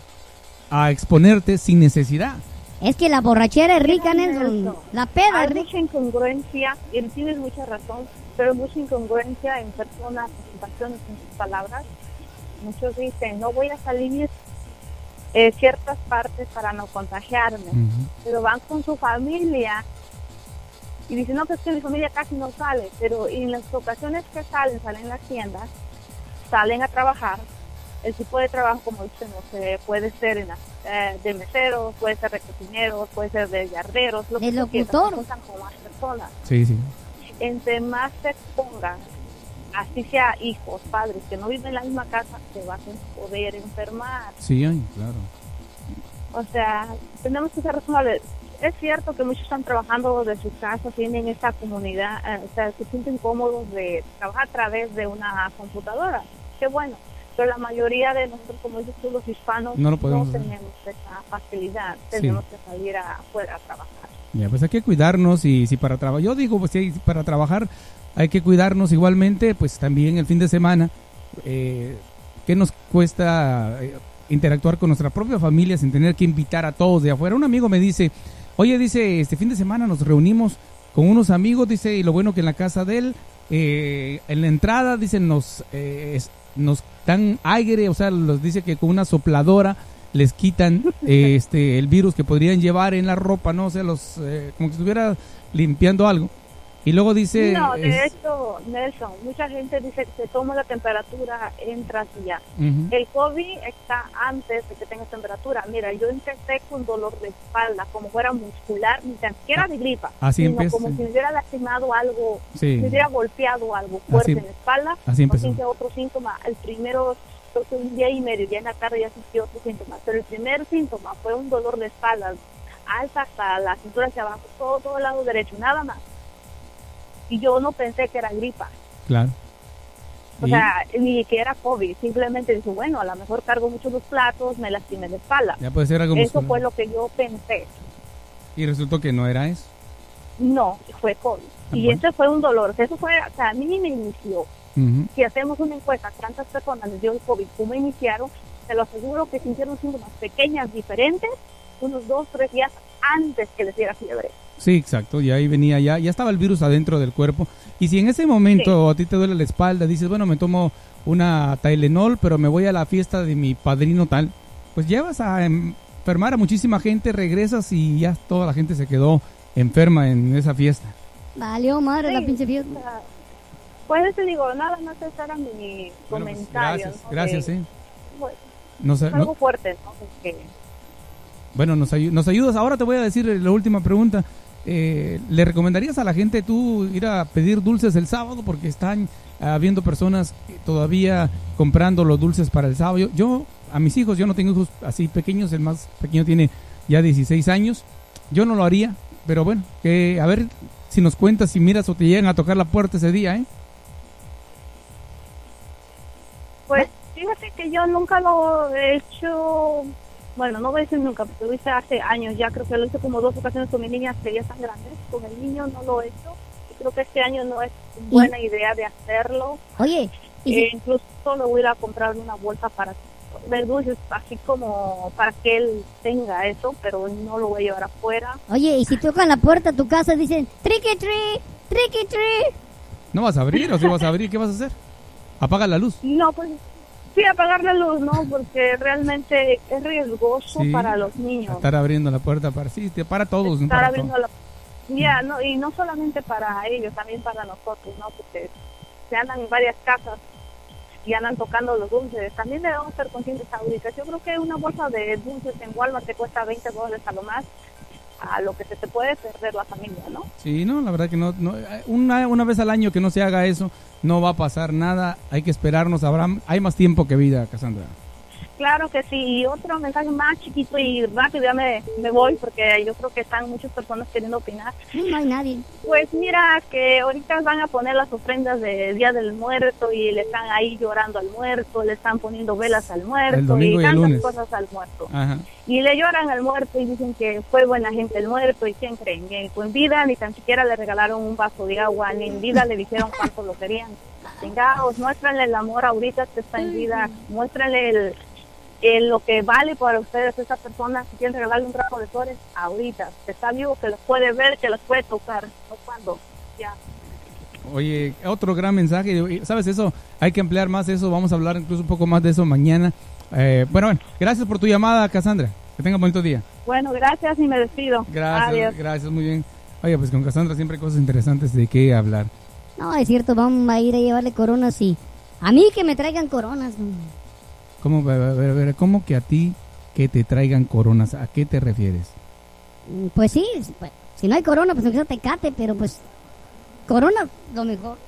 a exponerte sin necesidad? Es que la borrachera es rica, Nelson. La peda Hay es rica. mucha incongruencia, y tienes mucha razón, pero hay mucha incongruencia en personas, en sus acciones, en sus palabras. Muchos dicen, no voy a salir eh, ciertas partes para no contagiarme. Pero van con su familia y dicen, no, pues que mi familia casi no sale, pero en las ocasiones que salen, salen en las tiendas, salen a trabajar, el tipo de trabajo, como dicen, no sé, puede ser en la- eh, de meseros, puede ser de cocineros, puede ser de yarderos, lo que locutor. se juntan con más personas. Sí, sí. Entre más se expongan, así sea hijos, padres que no viven en la misma casa, se van a poder enfermar. Sí, claro. O sea, tenemos que ser responsables. Es cierto que muchos están trabajando desde sus casas, tienen esa comunidad, eh, o sea, se sienten cómodos de trabajar a través de una computadora. Qué bueno. Pero la mayoría de nosotros, como dices tú, los hispanos, No lo podemos hacer. tenemos esa facilidad. Sí. Tenemos que salir afuera a trabajar. Ya, pues hay que cuidarnos y si para trabajar, yo digo, pues si para trabajar hay que cuidarnos igualmente, pues también el fin de semana, eh, ¿qué nos cuesta eh, interactuar con nuestra propia familia sin tener que invitar a todos de afuera? Un amigo me dice, oye, dice, este fin de semana nos reunimos con unos amigos, dice, y lo bueno que en la casa de él, eh, en la entrada, dice, nos, eh, nos dan aire, o sea, los dice que con una sopladora les quitan eh, este el virus que podrían llevar en la ropa, no o sea, los eh, como que estuviera limpiando algo. Y luego dice no, de es- hecho, Nelson, mucha gente dice que se toma la temperatura, entras y ya. El COVID está antes de que tengas temperatura. Mira, yo empecé con dolor de espalda, como fuera muscular, ni tan siquiera de gripa, Así sino empieza. como si me hubiera lastimado algo, Sí. me hubiera golpeado algo fuerte Así- en la espalda. así empezó. No otro síntoma. El primero, que un día y medio, ya en la tarde ya sentí otro síntoma. Pero el primer síntoma fue un dolor de espalda, alza hasta la cintura hacia abajo, todo, todo el lado derecho, nada más. Y yo no pensé que era gripa. Claro. O Y- sea, ni que era COVID, simplemente dije, bueno, a lo mejor cargo mucho los platos, me lastimé la espalda. Ya puede ser algo Eso muscular. fue lo que yo pensé. y resultó que no era eso. No, fue COVID. Ah, Y bueno. ese fue un dolor. Eso fue, o sea, a mí me inició. Si hacemos una encuesta, ¿cuántas personas les dio el COVID? ¿Cómo iniciaron? Te lo aseguro que sintieron síntomas pequeñas, diferentes, unos dos, tres días antes que les diera fiebre. Sí, exacto, y ahí venía ya, ya estaba el virus adentro del cuerpo. Y si en ese momento a ti te duele la espalda, dices, bueno, me tomo una Tylenol, pero me voy a la fiesta de mi padrino tal, pues llevas a enfermar a muchísima gente, regresas y ya toda la gente se quedó enferma en esa fiesta. Valió madre la pinche o fiesta. sea, Pues te digo, nada más ese era mi Bueno, pues, comentario. gracias, ¿no? gracias, sí. bueno, Nos, es algo no- fuerte, ¿no? Que- bueno, nos, ayu- nos ayudas. Ahora te voy a decir la última pregunta. Eh, ¿Le recomendarías a la gente tú ir a pedir dulces el sábado? Porque están habiendo personas todavía comprando los dulces para el sábado. Yo, yo, a mis hijos, yo no tengo hijos así pequeños. El más pequeño tiene ya 16 años. Yo no lo haría, pero bueno, que a ver si nos cuentas, si miras o te llegan a tocar la puerta ese día, ¿eh? Pues fíjate que yo nunca lo he hecho, bueno, no voy a decir nunca, porque lo hice hace años ya, creo que lo hice como dos ocasiones con mi niña que ya están grandes, con el niño no lo he hecho, y creo que este año no es buena idea de hacerlo, Oye, y si- Eh, incluso lo voy a ir a comprar una bolsa para dulces, así como para que él tenga eso, pero no lo voy a llevar afuera. oye, y si tocan la puerta de tu casa dicen, tricky tree, tricky tree. ¿No vas a abrir o si vas a abrir? ¿Qué vas a hacer? Apaga la luz. No, pues sí, apagar la luz, ¿no? Porque realmente es riesgoso Sí, para los niños. Estar abriendo la puerta para sí, para todos. estar Para abriendo todos. la ya no y no solamente para ellos también para nosotros no porque se andan en varias casas y andan tocando los dulces también debemos ser conscientes ahorita yo creo que una bolsa de dulces en Walmart te cuesta 20 dólares a lo más a lo que se te puede perder la familia no Sí, no, la verdad que no, no una, una vez al año que no se haga eso, no va a pasar nada, hay que esperarnos, habrá, hay más tiempo que vida, Cassandra. Claro que sí. Y otro mensaje más chiquito y rápido, ya me, me voy porque yo creo que están muchas personas queriendo opinar. No hay nadie. Pues mira, que ahorita van a poner las ofrendas de Día del Muerto y le están ahí llorando al muerto, le están poniendo velas al muerto y tantas cosas al muerto. Ajá. Y le lloran al muerto y dicen que fue buena gente el muerto y quién creen, que en vida ni tan siquiera le regalaron un vaso de agua, ni en vida le dijeron cuánto lo querían. Vengaos, muéstranle el amor ahorita que está en vida, muéstranle el, el- lo que vale para ustedes esa persona, si quieren regalarle un ramo de flores, ahorita, que está vivo, que los puede ver, que los puede tocar, no cuando, ya. Oye, otro gran mensaje, ¿sabes eso? Hay que emplear más eso, vamos a hablar incluso un poco más de eso mañana. Eh, bueno, bueno, gracias por tu llamada, Cassandra. Que tenga un bonito día. Bueno, gracias y me despido. Gracias, Adiós. gracias, muy bien. Oye, pues con Cassandra siempre hay cosas interesantes de qué hablar. No, es cierto, vamos a ir a llevarle coronas y... A mí que me traigan coronas. ¿Cómo, ¿cómo que a ti que te traigan coronas? ¿A qué te refieres? Mm, Pues sí, pues, si no hay corona, pues aunque sea tecate, pero pues... Corona, lo mejor.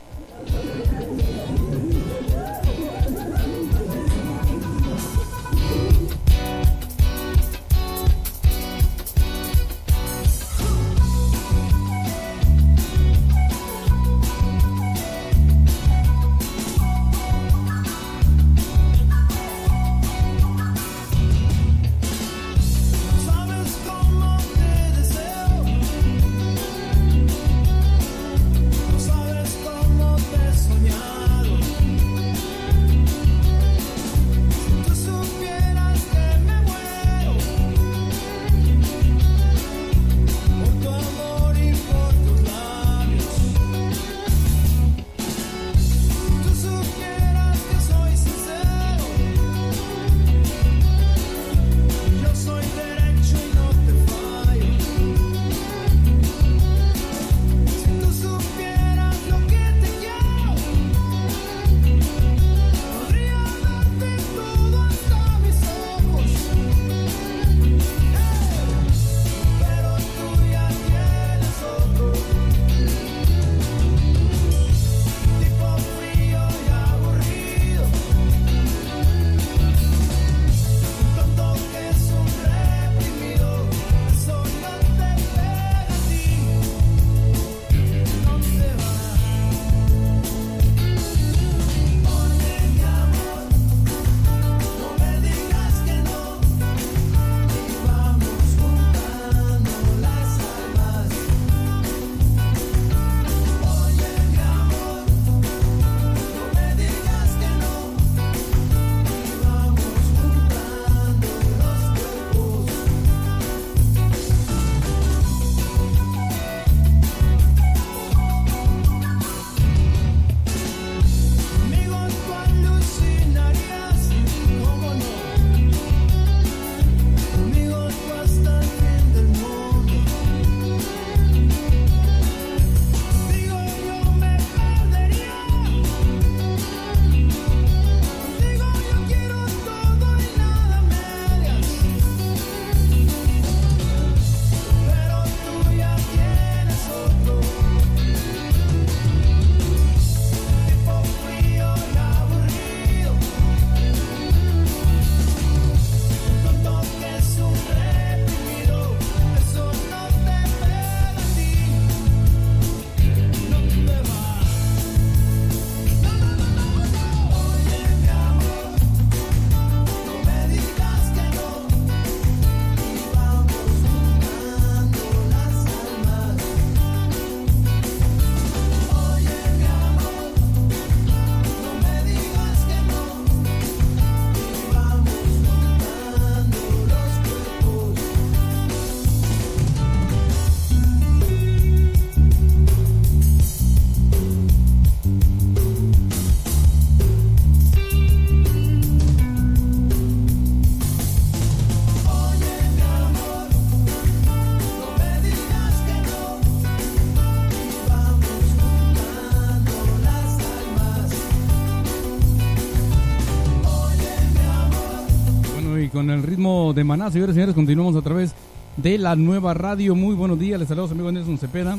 De Maná, señores y señores, continuamos a través de la nueva radio. Muy buenos días, les saludos amigo Nelson Cepeda.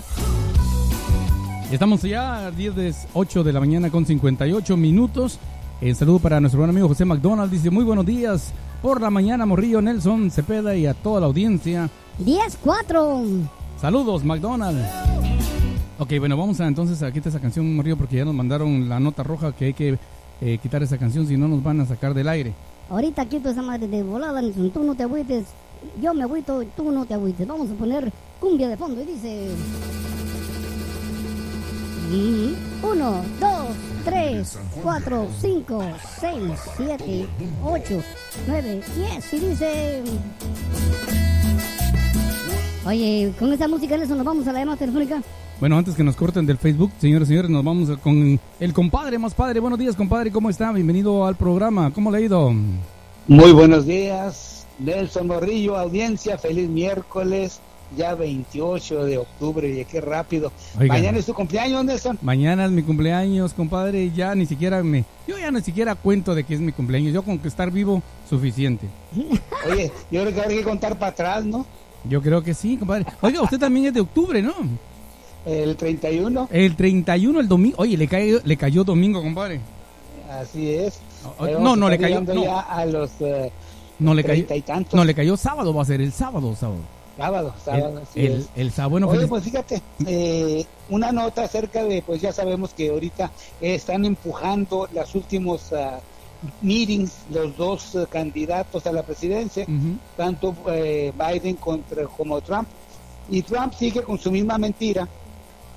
Estamos ya a 10 de 8 de la mañana con 58 minutos. El saludo para nuestro buen amigo José McDonald. Dice, muy buenos días por la mañana, Morrillo Nelson Cepeda y a toda la audiencia. 10-4. Saludos, McDonald. Ok, bueno, vamos a entonces a quitar esa canción, Morrillo, porque ya nos mandaron la nota roja que hay que eh, quitar esa canción, si no nos van a sacar del aire. Ahorita quito esa madre de volada. Tú no te agüites. Yo me agüito, tú no te agüites. Vamos a poner cumbia de fondo y dice... Y uno, dos, tres, cuatro, cinco, seis, siete, ocho, nueve, diez. Y dice... Oye, con esa música, Nelson, nos vamos a la llamada telefónica. Bueno, antes que nos corten del Facebook, señores y señores, nos vamos con el compadre más padre. Buenos días, compadre, ¿cómo está? Bienvenido al programa. ¿Cómo le ha ido? Muy buenos días, Nelson Morrillo, audiencia, feliz miércoles, ya 28 de octubre, y qué rápido. Oiga. Mañana es tu cumpleaños, Nelson. Mañana es mi cumpleaños, compadre. Ya ni siquiera me. Yo ya ni siquiera cuento de que es mi cumpleaños. Yo con que estar vivo, suficiente. Oye, yo creo que habrá que contar para atrás, ¿no? Yo creo que sí, compadre. Oiga, usted también es de octubre, ¿no? El 31, El 31, el domingo. Oye, le cayó, le cayó domingo, compadre. así es. O- Eh, no, no le cayó. No, ya a los eh, no le cayó. treinta y tantos. No, le cayó sábado, va a ser el sábado, sábado. sábado, sábado, El, sábado. Bueno, Oye, pues fíjate, eh, una nota acerca de, pues ya sabemos que ahorita están empujando los últimos ah, meetings los dos eh, candidatos a la presidencia, tanto eh, Biden contra, como Trump. Y Trump sigue con su misma mentira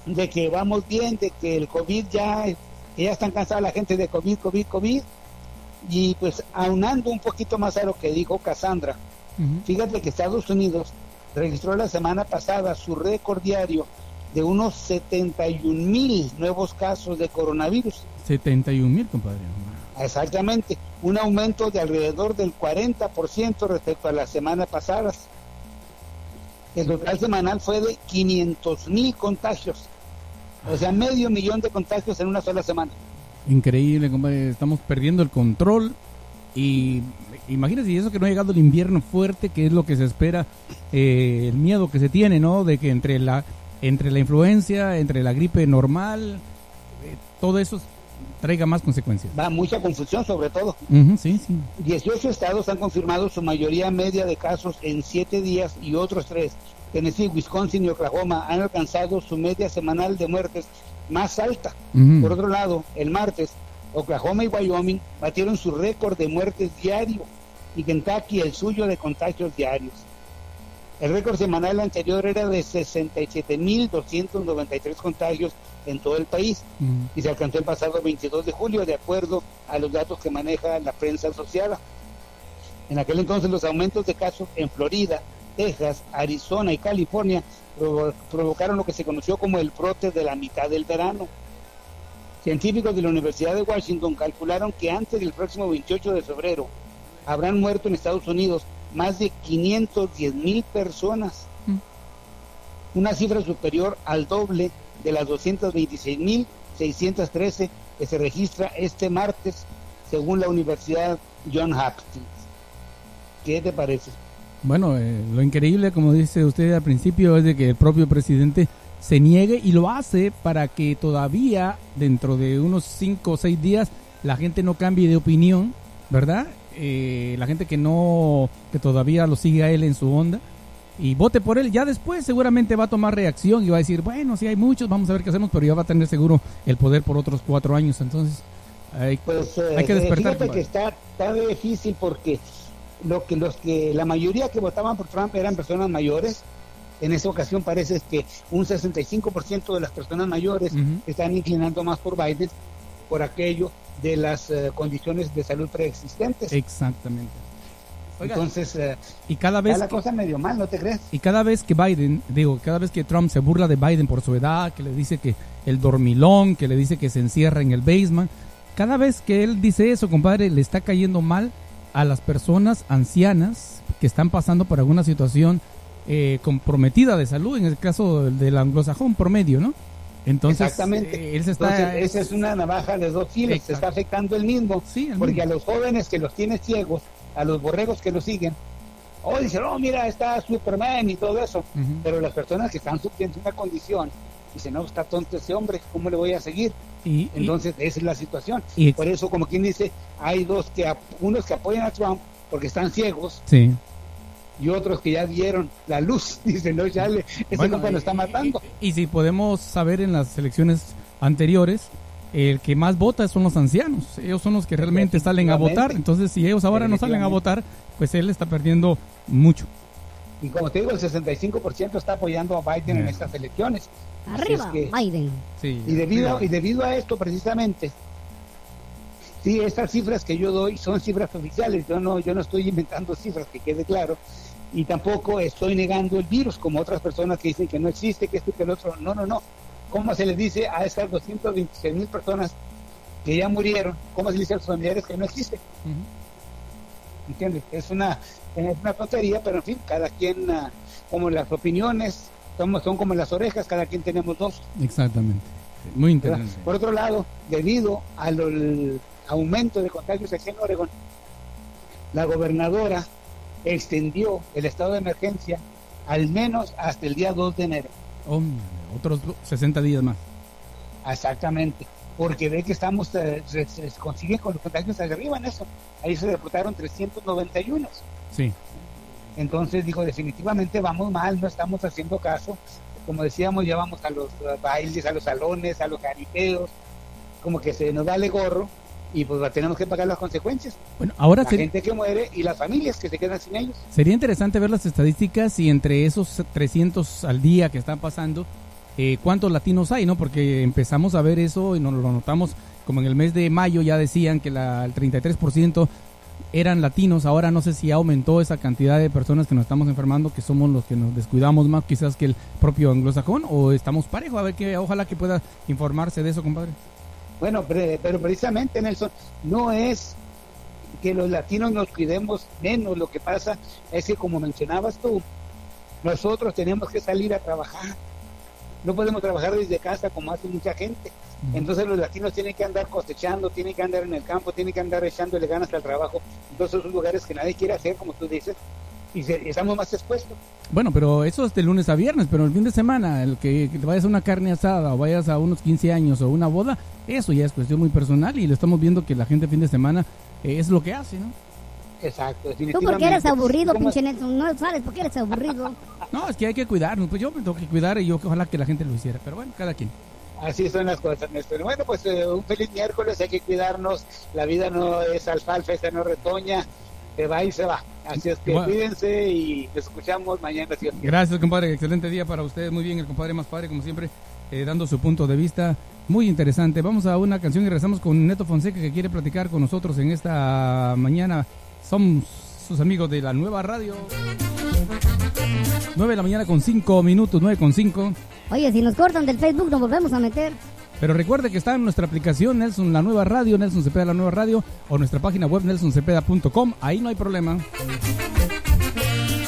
de que vamos bien, de que el COVID ya, que ya están cansada la gente de COVID, COVID, COVID. Y pues aunando un poquito más a lo que dijo Cassandra. Fíjate que Estados Unidos registró la semana pasada su récord diario de unos 71 mil nuevos casos de coronavirus. 71 mil, compadre. Exactamente, un aumento de alrededor del 40% respecto a las semanas pasadas. El total semanal fue de 500 mil contagios, o sea, medio millón de contagios en una sola semana. Increíble, compadre. Estamos perdiendo el control. Y imagínense, y eso que no ha llegado el invierno fuerte, que es lo que se espera, eh, el miedo que se tiene, ¿no? De que entre la, entre la influencia, entre la gripe normal, eh, todo eso traiga más consecuencias. Va mucha confusión sobre todo. Ujú, sí, sí. 18 estados han confirmado su mayoría media de casos en 7 días y otros 3, Tennessee, Wisconsin y Oklahoma, han alcanzado su media semanal de muertes más alta. Ujú. Por otro lado, el martes, Oklahoma y Wyoming batieron su récord de muertes diario y Kentucky el suyo de contagios diarios. El récord semanal anterior era de 67.293 contagios en todo el país Ujú. y se alcanzó el pasado 22 de julio de acuerdo a los datos que maneja la prensa asociada. En aquel entonces los aumentos de casos en Florida, Texas, Arizona y California provo- provocaron lo que se conoció como el brote de la mitad del verano. Científicos de la Universidad de Washington calcularon que antes del próximo 28 de febrero habrán muerto en Estados Unidos más de 510 mil personas, una cifra superior al doble de las 226.613 que se registra este martes según la Universidad John Hopkins. ¿Qué te parece? Bueno, eh, lo increíble, como dice usted al principio, es de que el propio presidente se niegue y lo hace para que todavía dentro de unos 5 o 6 días la gente no cambie de opinión, ¿verdad? Eh, la gente que no, que todavía lo sigue a él en su onda y vote por él, ya después seguramente va a tomar reacción y va a decir, bueno, si hay muchos, vamos a ver qué hacemos, pero ya va a tener seguro el poder por otros cuatro años, entonces hay, Pues hay que eh, despertar. fíjate que está, está difícil porque lo que los que la mayoría que votaban por Trump eran personas mayores. En esta ocasión parece que un 65% de las personas mayores están inclinando más por Biden por aquello de las eh, condiciones de salud preexistentes. Exactamente. Oiga, Entonces, eh, y cada vez la que- cosa medio mal, ¿no te crees? Y cada vez que Biden, digo, cada vez que Trump se burla de Biden por su edad, que le dice que el dormilón, que le dice que se encierra en el basement, cada vez que él dice eso, compadre, le está cayendo mal a las personas ancianas que están pasando por alguna situación eh, comprometida de salud, en el caso del, del anglosajón promedio, ¿no? Entonces, Exactamente. eh, él se está... Entonces, esa es una navaja de dos filos, se está afectando el mismo, Sí, el porque mismo. a los jóvenes que los tiene ciegos, a los borregos que los siguen, oh, dicen, oh, mira, está Superman y todo eso, pero las personas que están sufriendo una condición, dicen, no, está tonto ese hombre, ¿cómo le voy a seguir? Y- y- Entonces, esa es la situación. Y- Por eso, como quien dice, hay dos que, unos que apoyan a Trump porque están ciegos sí. y otros que ya vieron la luz, dicen, no, ya le, ese Bueno, lo está matando. Y si podemos saber en las elecciones anteriores, el que más vota son los ancianos. Ellos son los que realmente salen a votar. Entonces, si ellos ahora no salen a votar, pues él está perdiendo mucho. Y como te digo, el 65% está apoyando a Biden en estas elecciones. Arriba, es que- Biden. Sí. y, debido, y debido a esto, precisamente, sí, estas cifras que yo doy son cifras oficiales. Yo no, yo no estoy inventando cifras, que quede claro. Y tampoco estoy negando el virus, como otras personas que dicen que no existe, que esto y que el otro. No, no, no. ¿Cómo se les dice a estas 226 mil personas que ya murieron? ¿Cómo se les dice a sus familiares que no existe? ¿entiendes? Es una, es una tontería, pero en fin, cada quien, ah, como las opiniones, somos, son como las orejas, cada quien tenemos dos. Exactamente. Muy ¿verdad? interesante. Por otro lado, debido al aumento de contagios aquí en Oregón, la gobernadora extendió el estado de emergencia al menos hasta el día 2 de enero. Otros 60 días más. Exactamente, porque ve que estamos, eh, se, se consiguen con los contagios arriba en eso. Ahí se reportaron 391. Sí. Entonces dijo, definitivamente vamos mal, no estamos haciendo caso. Como decíamos, ya vamos a los bailes, a los salones, a los jaripeos, como que se nos vale gorro y pues tenemos que pagar las consecuencias. Bueno, ahora la gente que muere y las familias que se quedan sin ellos. Sería interesante ver las estadísticas y entre esos 300 al día que están pasando, eh, cuántos latinos hay, ¿no? Porque empezamos a ver eso y nos lo notamos como en el mes de mayo ya decían que la, el 33% eran latinos, ahora no sé si aumentó esa cantidad de personas que nos estamos enfermando, que somos los que nos descuidamos más quizás que el propio anglosajón, o estamos parejo, a ver que ojalá que pueda informarse de eso, compadre. Bueno, pero precisamente, Nelson, no es que los latinos nos cuidemos menos, lo que pasa es que como mencionabas tú, nosotros tenemos que salir a trabajar. No podemos trabajar desde casa como hace mucha gente. Entonces los latinos tienen que andar cosechando, tienen que andar en el campo, tienen que andar echándole ganas al trabajo. Entonces esos lugares que nadie quiere hacer, como tú dices, y se- estamos más expuestos. Bueno, pero eso es de lunes a viernes, pero el fin de semana, el que, que te vayas a una carne asada o vayas a unos 15 años o una boda, eso ya es cuestión muy personal y lo estamos viendo que la gente fin de semana eh, es lo que hace, ¿no? Exacto, Tú porque eres aburrido, pinche Nelson. No sabes por qué eres aburrido. No, es que hay que cuidarnos, pues yo me tengo que cuidar y yo ojalá que la gente lo hiciera, pero bueno, cada quien. Así son las cosas, Néstor. Bueno, pues eh, un feliz miércoles, hay que cuidarnos. La vida no es alfalfa, esta no retoña, se va y se va. Así es que Bueno. cuídense y nos escuchamos mañana. Gracias, compadre. Excelente día para ustedes. Muy bien, el compadre más padre, como siempre, eh, dando su punto de vista. Muy interesante. Vamos a una canción y regresamos con Neto Fonseca, que quiere platicar con nosotros en esta mañana. Somos sus amigos de la nueva radio. 9 de la mañana con 5 minutos, 9 con 5. Oye, si nos cortan del Facebook, nos volvemos a meter. Pero recuerde que está en nuestra aplicación Nelson La Nueva Radio, Nelson Cepeda La Nueva Radio, o nuestra página web nelsoncepeda.com. Ahí no hay problema.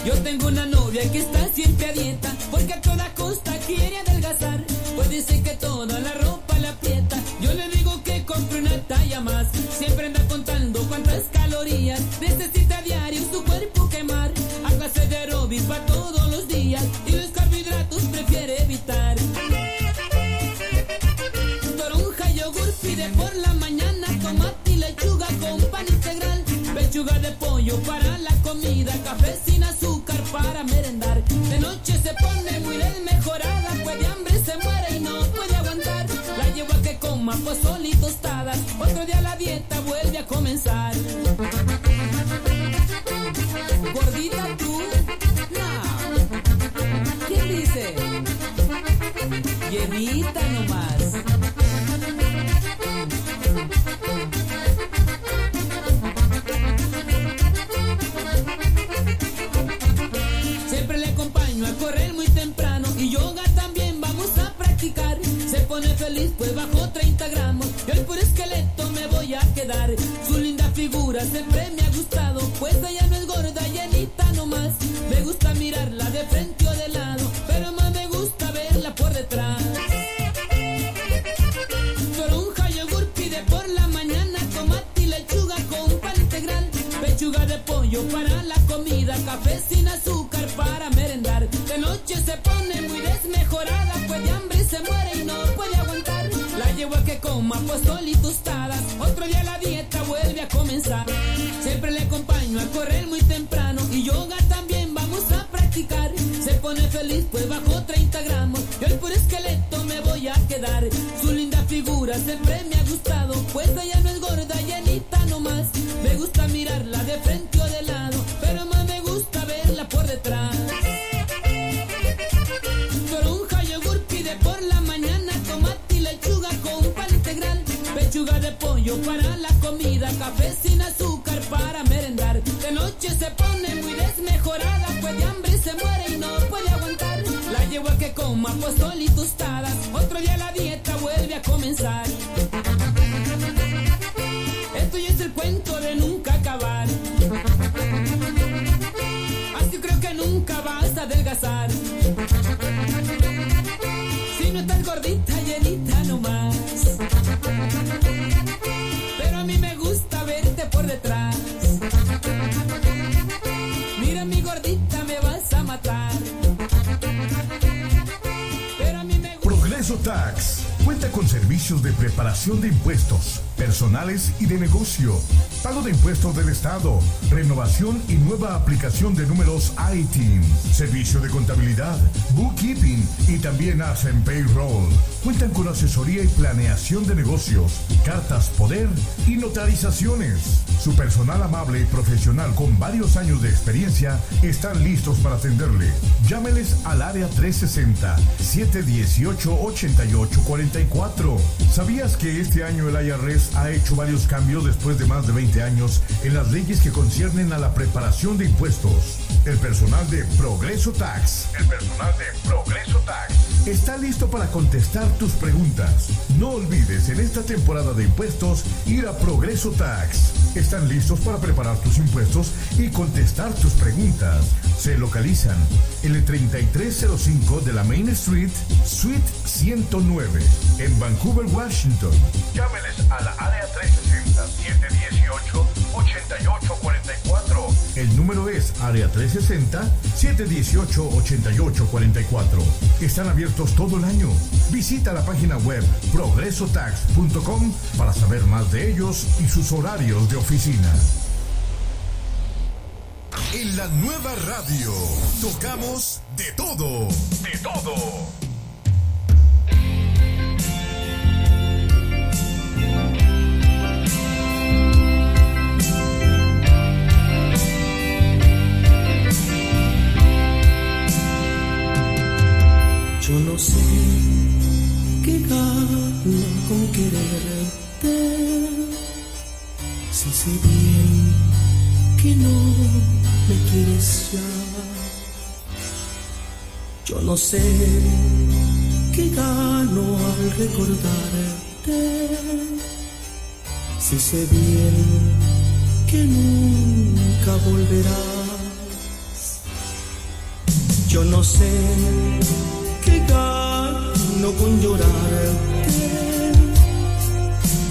Yo tengo una novia que está siempre a dieta porque a toda costa quiere adelgazar. Pues dice que toda la ropa la aprieta. Yo le digo que compre una talla más. Siempre anda contando cuántas calorías necesita a diario su cuerpo quemar. Clase de aeróbic va todos los días y los carbohidratos prefiere evitar. Toronja, yogur pide por la mañana tomate y lechuga con pan integral. Pechuga de pollo para la comida, café sin azúcar para merendar. De noche se pone muy desmejorada, pues de hambre se muere y no puede aguantar. La llevo a que coma pozole y tostadas, otro día la dieta vuelve a comenzar. Gordita tú, no. ¿Quién dice? Llenita nomás. Siempre le acompaño a correr muy temprano y yoga también vamos a practicar. Se pone feliz pues bajó 30 gramos y hoy por esqueleto me voy a quedar. Su linda figura siempre me ha gustado pues ella no es gorda llenita nomás. Me gusta mirarla de frente o de lado Toronja, yogur pide por la mañana tomate y lechuga con pan integral. Pechuga de pollo para la comida, café sin azúcar para merendar. De noche se pone muy desmejorada, pues de hambre se muere y no puede aguantar. La llevo a que coma pozole y tostadas, otro día la dieta vuelve a comenzar. Siempre le acompaño a correr muy temprano y yoga también vamos a practicar. Se pone feliz pues bajó 30 gramos y hoy por esqueleto me voy a quedar. Su linda figura siempre me ha gustado, pues ella no es gorda, llenita nomás. Me gusta mirarla de frente o de lado, pero más me gusta verla por detrás. Toronja, yogur pide por la mañana, tomate y lechuga con pan integral. Pechuga de pollo para la comida, café sin azúcar para merendar. De noche se pone muy desmejorada, pues de hambre se muere y no puede aguantar. La llevo a que coma apostol y tostadas, otro día la dieta vuelve a comenzar. Esto ya es el cuento de nunca acabar. Así creo que nunca vas a adelgazar. Si no estás gordita, llenita nomás. Tax. Cuenta con servicios de preparación de impuestos, personales y de negocio, pago de impuestos del Estado, renovación y nueva aplicación de números ITIN, servicio de contabilidad, bookkeeping y también hacen payroll. Cuentan con asesoría y planeación de negocios, cartas poder y notarizaciones. Su personal amable y profesional con varios años de experiencia están listos para atenderle. Llámeles al área 360 718 8844. ¿Sabías que este año el IRS ha hecho varios cambios después de más de 20 años en las leyes que conciernen a la preparación de impuestos? El personal de Progreso Tax, el personal de Progreso Tax está listo para contestar tus preguntas. No olvides en esta temporada de impuestos ir a Progreso Tax. Están listos para preparar tus impuestos y contestar tus preguntas. Se localizan en el 3305 de la Main Street, Suite 109, en Vancouver, Washington. Llámeles a la área 360-718-8844. El número es área 360-718-8844. Están abiertos todo el año. Visita la página web progresotax.com para saber más de ellos y sus horarios de oficina. En la nueva radio tocamos de todo. De todo. Yo no sé qué gano con quererte. Si sé bien que no me quieres ya. Yo no sé qué gano al recordarte. Si sé bien que nunca volverás. Yo no sé qué gano con llorarte.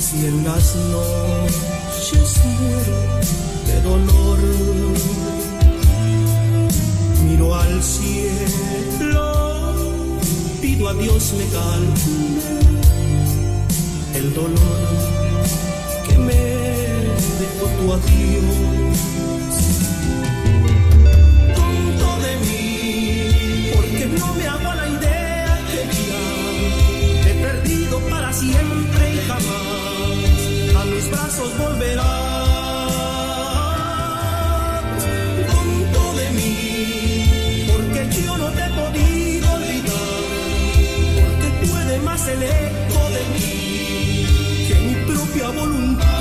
Si en las noches muero de dolor, miro al cielo, pido a Dios me calme el dolor que me dejó tu adiós. Siempre y jamás a mis brazos volverás. Tonto de mí, porque yo no te he podido olvidar, porque puede más el eco de mí que mi propia voluntad.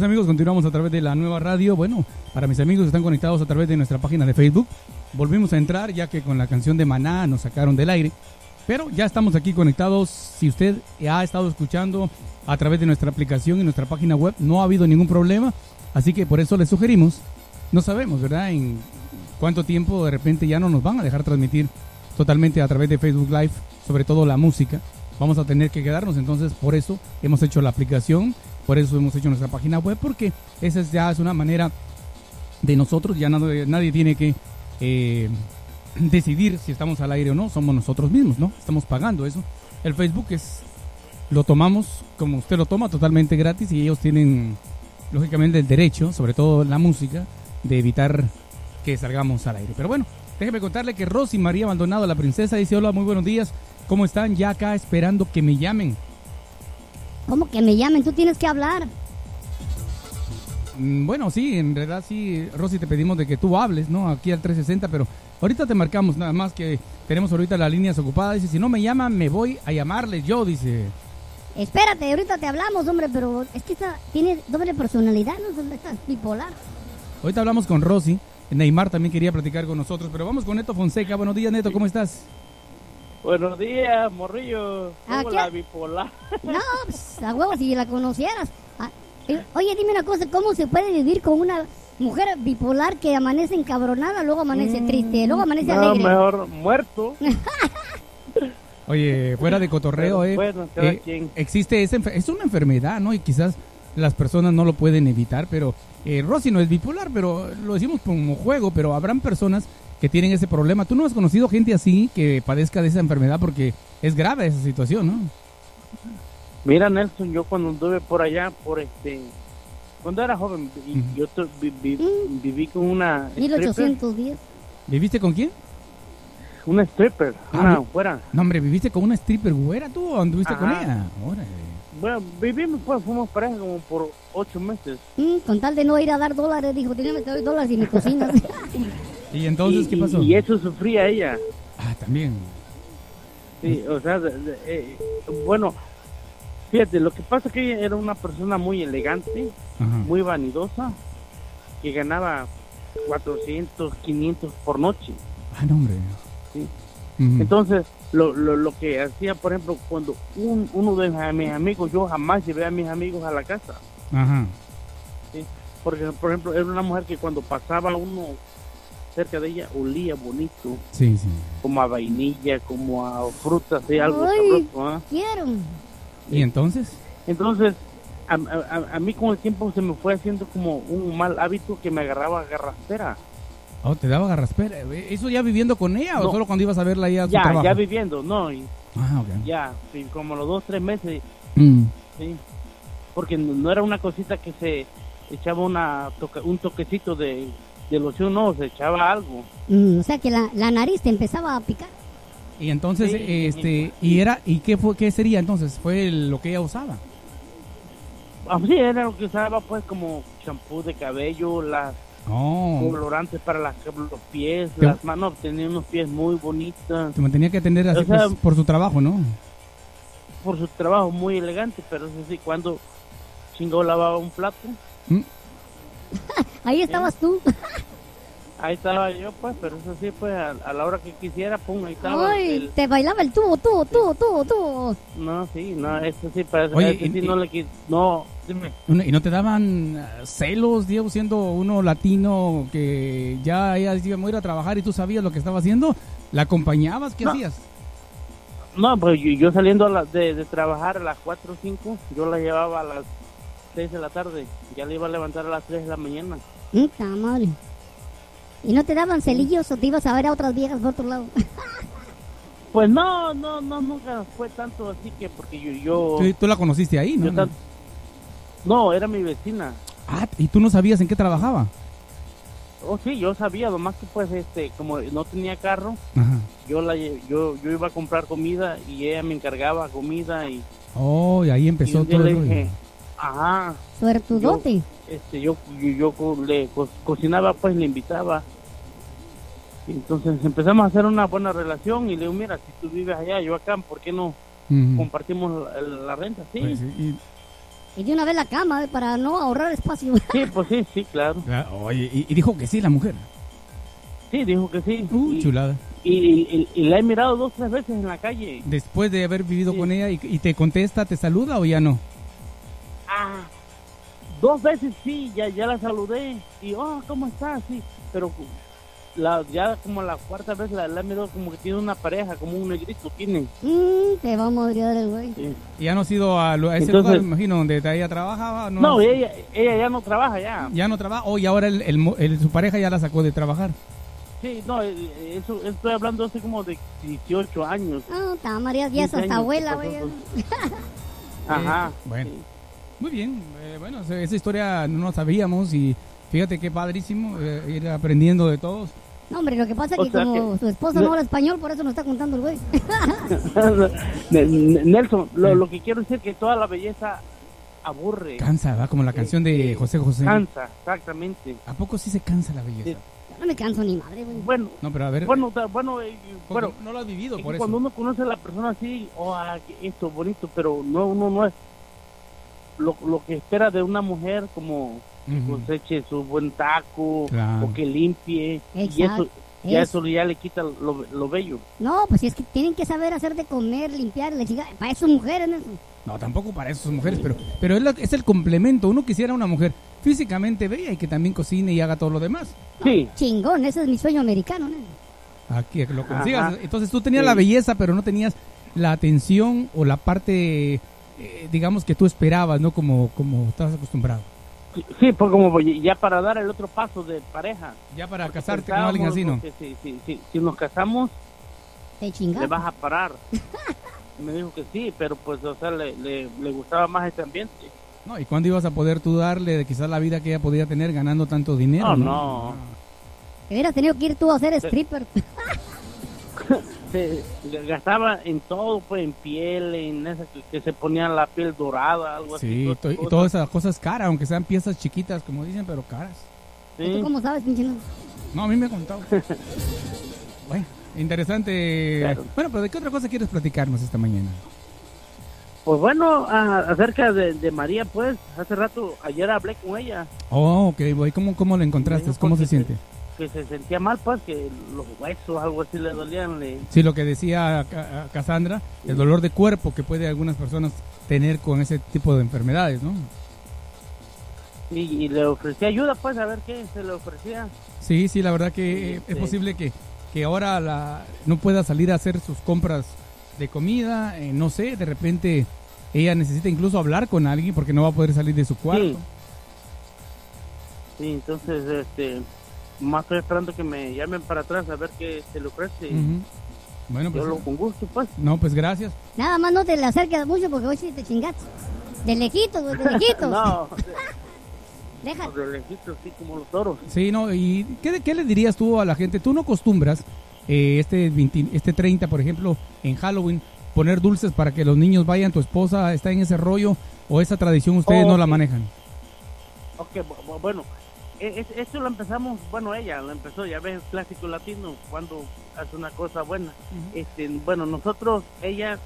Amigos, continuamos a través de la nueva radio. Bueno, para mis amigos que están conectados a través de nuestra página de Facebook, volvimos a entrar ya que con la canción de Maná nos sacaron del aire. Pero ya estamos aquí conectados. Si usted ha estado escuchando a través de nuestra aplicación y nuestra página web, no ha habido ningún problema. Así que por eso le sugerimos, no sabemos, ¿verdad? En cuánto tiempo de repente ya no nos van a dejar transmitir totalmente a través de Facebook Live, sobre todo la música. Vamos a tener que quedarnos, entonces por eso hemos hecho la aplicación, por eso hemos hecho nuestra página web, porque esa es- ya es una manera de nosotros, ya nadie, nadie tiene que eh, decidir si estamos al aire o no, somos nosotros mismos, ¿no? Estamos pagando eso. El Facebook es, lo tomamos como usted lo toma, totalmente gratis y ellos tienen, lógicamente, el derecho, sobre todo la música, de evitar que salgamos al aire. Pero bueno, déjeme contarle que Rosy María Maldonado, la princesa, dice, hola, muy buenos días, ¿cómo están? Ya acá esperando que me llamen. ¿Cómo que me llamen? Tú tienes que hablar. Mm, Bueno, sí, en realidad sí, Rosy, te pedimos de que tú hables, ¿no? Aquí al 360, pero ahorita te marcamos, nada más que tenemos ahorita las líneas ocupadas. Dice, si no me llaman, me voy a llamarles yo, dice. Espérate, ahorita te hablamos, hombre, pero es que esta tiene doble personalidad, ¿no? ¿Dónde estás? Bipolar. Ahorita hablamos con Rosy. Neymar también quería platicar con nosotros, pero vamos con Neto Fonseca. Buenos días, Neto, ¿cómo estás? Buenos días, morrillo. Ah, ¿Cómo ¿qué? la bipolar? No, pues, a huevo, si la conocieras. Ah, eh, oye, dime una cosa, ¿cómo se puede vivir con una mujer bipolar que amanece encabronada, luego amanece triste, luego amanece Mm, no, alegre? mejor muerto. Oye, fuera de cotorreo, Pero eh, bueno, eh, existe esa es una enfermedad, ¿no? Y quizás las personas no lo pueden evitar, pero eh, Rosy no es bipolar, pero lo decimos como juego, pero habrán personas que tienen ese problema. ¿Tú no has conocido gente así que padezca de esa enfermedad porque es grave esa situación, ¿no? Mira, Nelson, yo cuando anduve por allá, por este. Cuando era joven, y yo tu- vi- vi- viví con una. stripper. 1810. ¿Viviste con quién? Una stripper, Ah, una. No, hombre, ¿viviste con una stripper güera tú o anduviste con Ajá. ella? Órale. Bueno, vivimos, pues, fuimos pareja como por ocho meses. Mm, con tal de no ir a dar dólares, dijo, tiene te doy dólares y me cocinas. ¿Y entonces Y- qué pasó? Y, y eso sufría ella. Ah, también. Sí, o sea, eh, bueno, fíjate, lo que pasa es que ella era una persona muy elegante, Ajá. muy vanidosa, que ganaba 400, 500 por noche. Ah, no, hombre. ¿sí? Entonces, lo, lo, lo que hacía, por ejemplo, cuando un, uno de mis amigos, yo jamás llevé a mis amigos a la casa. Ajá. ¿sí? Porque, por ejemplo, era una mujer que cuando pasaba uno cerca de ella, olía bonito, Sí, sí. como a vainilla, como a frutas, ¿sí? algo Ay, sabroso. ¿ah? quiero. ¿Y entonces? Entonces, a, a- a- mí con el tiempo se me fue haciendo como un mal hábito que me agarraba garraspera. Oh, te daba garraspera. ¿Eso ya viviendo con ella o solo cuando ibas a verla ya a su Ya, trabajo? ya viviendo, ¿no? Y Ah, ok. ya, sí, como los dos, tres meses, Mm. sí. Porque no, era una cosita que se echaba una un toquecito de, de no, se echaba algo. Mm, o sea que la, la nariz te empezaba a picar. Y entonces, Sí. este, y era, ¿y qué fue, qué sería entonces? ¿Fue el- lo que ella usaba? Así era lo que usaba, pues, como champú de cabello, las Oh, colorantes para las, los pies, las manos, tenía unos pies muy bonitos. te mantenía que atender así O sea, pues, por su trabajo, ¿no? por su trabajo muy elegante, pero eso sí, cuando chingó lavaba un plato, Ahí estabas tú. Ahí estaba yo, pues, pero eso sí, pues, a, a la hora que quisiera, pum, ahí estaba. Ay, el- te bailaba el tubo, tubo, tubo, tubo, tubo. No, sí, no, eso sí, pero eso, Oye, eso sí y- no le quis, no, dime. ¿Y no te daban ah, celos, Diego, siendo uno latino que ya ella decía, voy a ir a trabajar y tú sabías lo que estaba haciendo? ¿La acompañabas? ¿Qué No. hacías? No, pues yo, yo saliendo a la- de, de trabajar a las 4 o 5, yo la llevaba a las 6 de la tarde, ya le iba a levantar a las 3 de la mañana. Puta madre. ¿Y no te daban celillos o te ibas a ver a otras viejas por otro lado? Pues no, no, no, nunca fue tanto así que porque yo, yo, Tú, tú la conociste ahí, ¿no? tan- no, era mi vecina. Ah, ¿y tú no sabías en qué trabajaba? Oh, sí, yo sabía, nomás que pues, este, como no tenía carro, Ajá. yo la, yo, yo iba a comprar comida y ella me encargaba comida y, Oh, y ahí y empezó día todo le el rollo. dije, ajá, Suertudote. Este, yo, yo, yo co- le co- cocinaba, pues le invitaba. Y entonces empezamos a hacer una buena relación y le digo, mira, si tú vives allá, yo acá, ¿por qué no compartimos la, la renta? Sí, Pues sí, y- Y de una vez la cama eh, para no ahorrar espacio. sí, pues sí, sí, claro. ah, oye, y, y dijo que sí la mujer. Sí, dijo que sí. Uh, y, chulada. y, y- y la he mirado dos, tres veces en la calle. Después de haber vivido con ella y, y te contesta, ¿te saluda o ya no? Ah, dos veces sí, ya, ya la saludé. Y, oh, ¿cómo estás? Sí, pero la, ya como la cuarta vez la, la mirado como que tiene una pareja, como un negrito tiene. Mm, te va a madrear el güey. ¿Y ya no has ido a, ese Entonces- lugar, me imagino, donde ella trabajaba? No, No, ella, ella ya no trabaja ya. ya no trabaja. O y ahora el, el mo- el- su pareja ya la sacó de trabajar. Sí, no, eh, eso estoy hablando hace como de 18 años. Ah, está María, ya es 15 hasta abuela, ¿qué güey. Ajá. Eh, bueno. Muy bien. eh, bueno, esa historia no la sabíamos y fíjate qué padrísimo eh, ir aprendiendo de todos. No, hombre, lo que pasa es O que sea como que- su esposa no habla español, por eso nos está contando el güey. Ne- Ne- Nelson, lo, lo que quiero decir es que toda la belleza aburre. Cansa, ¿va? Como la canción de José José. Cansa, exactamente. ¿A poco sí se cansa la belleza? No me canso ni madre, güey. Bueno, No, pero a ver. bueno, bueno, eh, bueno, no lo has vivido, por que eso. cuando uno conoce a la persona así, oh, ah, que esto bonito, pero no, uno no es lo, lo que espera de una mujer como que Ujú. coseche su buen taco Claro. o que limpie y eso ya Es- eso ya le quita lo, lo bello. No, pues es que tienen que saber hacer de comer, limpiar, le chica. Para eso mujeres, ¿no? No, tampoco para eso mujeres, pero, pero es, la- es el complemento. Uno quisiera una mujer físicamente bella y que también cocine y haga todo lo demás. Sí. Chingón, ese es mi sueño americano, ¿no? Aquí que lo consigas. Ajá. Entonces tú tenías Sí. la belleza, pero no tenías la atención o la parte, eh, digamos, que tú esperabas, ¿no? Como, como estabas acostumbrado. Sí, pues como ya para dar el otro paso de pareja. Ya para Porque casarte con alguien así, ¿no? pensábamos que sí, sí, sí, si nos casamos, Te le chingas. vas a parar. Y me dijo que sí, pero pues, o sea, le, le, le gustaba más este ambiente. No, ¿y cuándo ibas a poder tú darle de quizás la vida que ella podía tener ganando tanto dinero? No, No, no. Te hubieras tenido que ir tú a hacer stripper. Se gastaba en todo, pues en piel, en esa que, que se ponía la piel dorada, algo Sí, así. to- y todas esas cosas caras, aunque sean piezas chiquitas, como dicen, pero caras. ¿Y ¿Tú cómo sabes, no? No, a mí me ha contado. bueno, interesante. Claro. Bueno, pero ¿de qué otra cosa quieres platicarnos esta mañana? Pues bueno, a- acerca de, de María, pues, hace rato, ayer hablé con ella, Oh, ok. ¿Cómo, cómo lo encontraste? ¿Cómo se siente? que se sentía mal, pues, que los huesos, algo así le dolían. Le... Sí, lo que decía Ca- Cassandra, el dolor de cuerpo que puede algunas personas tener con ese tipo de enfermedades, ¿no? Y, y le ofrecí ayuda, pues, a ver qué se le ofrecía. Sí, sí, la verdad que eh, es sí. posible que, que ahora la, no pueda salir a hacer sus compras de comida, eh, no sé, de repente ella necesita incluso hablar con alguien porque no va a poder salir de su cuarto. Sí. Sí, entonces, este, más estoy esperando que me llamen para atrás a ver qué se le ofrece. Ujú. Bueno, Yo pues, lo con gusto, pues. no, pues gracias. Nada más no te le acerques mucho porque hoy sí te chingaste. De lejitos, güey, de lejitos. no, Deja. de lejitos, así como los toros. Sí, no, ¿y qué, qué le dirías tú a la gente? Tú no acostumbras eh, este, 20 este 30, por ejemplo, en Halloween, poner dulces para que los niños vayan, tu esposa está en ese rollo o esa tradición ustedes Oh, no la manejan. Ok, bu- bu- bueno, e- es- esto lo empezamos, bueno, ella lo empezó, ya ves, clásico latino, cuando hace una cosa buena. este Bueno, nosotros, ella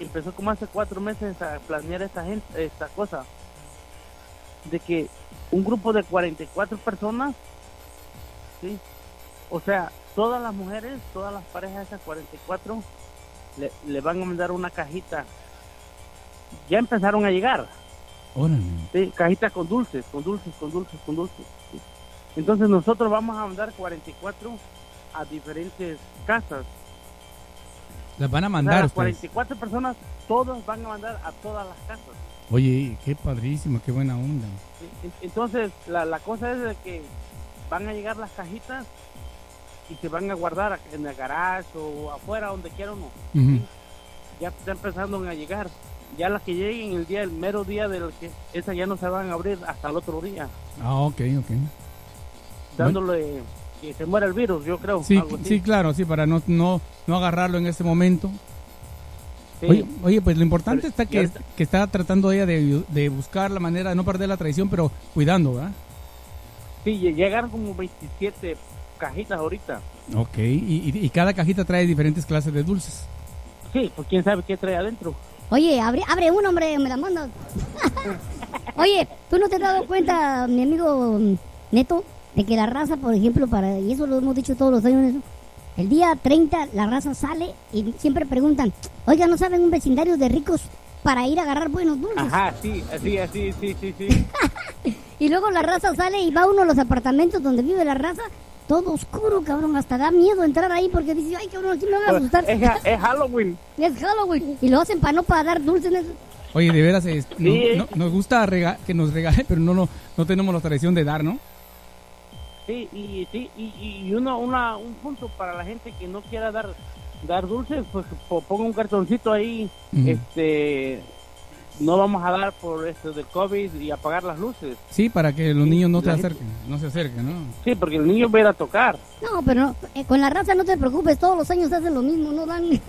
empezó como hace cuatro meses a planear esta, gente, esta cosa, de que un grupo de 44 personas, ¿sí? O sea, todas las mujeres, todas las parejas de esas 44, le, le van a mandar una cajita. Ya empezaron a llegar. Órale. Sí, cajitas con dulces, con dulces, con dulces, con dulces. sí. Entonces nosotros vamos a mandar 44 a diferentes casas. Las van a O sea, mandar las ustedes. 44 personas, todos van a mandar a todas las casas. Oye, qué padrísimo, qué buena onda. Sí, Entonces la, la cosa es de que van a llegar las cajitas y se van a guardar en el garage o afuera, donde quiera uno. Ujú. Ya está empezando a llegar. Ya las que lleguen el día, el mero día del que esas ya no se van a abrir hasta el otro día. Ah, ok, ok. dándole que se muera el virus, yo creo. Sí, sí, claro, sí, para no, no, no agarrarlo en ese momento. Sí. Oye, oye, pues lo importante Pero- está que, ahorita- que está tratando ella de, de buscar la manera de no perder la tradición, pero cuidando, ¿verdad? Sí, lle- llegaron como 27 cajitas ahorita. Ok, y, y- y cada cajita trae diferentes clases de dulces. Sí, pues quién sabe qué trae adentro. Oye, abre, abre uno, hombre, me la mandas. Oye, ¿tú no te has dado cuenta, mi amigo Neto, de que la raza, por ejemplo, para y eso lo hemos dicho todos los años, el día 30 la raza sale y siempre preguntan, oiga, ¿no saben un vecindario de ricos para ir a agarrar buenos dulces? Ajá, sí, así, así, sí, sí, sí. Y luego la raza sale y va uno a los apartamentos donde vive la raza, todo oscuro, cabrón, hasta da miedo entrar ahí porque dice, ay, cabrón, aquí me van a asustar. Es, ha- es Halloween. Es Halloween. Y lo hacen para no para dar dulces. Oye, de veras, es- no- Sí. no- nos gusta rega- que nos regalen, pero no, no, no tenemos la tradición de dar, ¿no? Sí, y, sí, y, y uno, una, un punto para la gente que no quiera dar dar dulces, pues po- ponga un cartoncito ahí, este, no vamos a dar por esto del COVID y apagar las luces. Sí, para que los niños no se gente- acerquen, no se acerquen, ¿no? Sí, porque el niño va a ir a tocar. No, pero no, eh, con la raza no te preocupes, todos los años hacen lo mismo, no dan.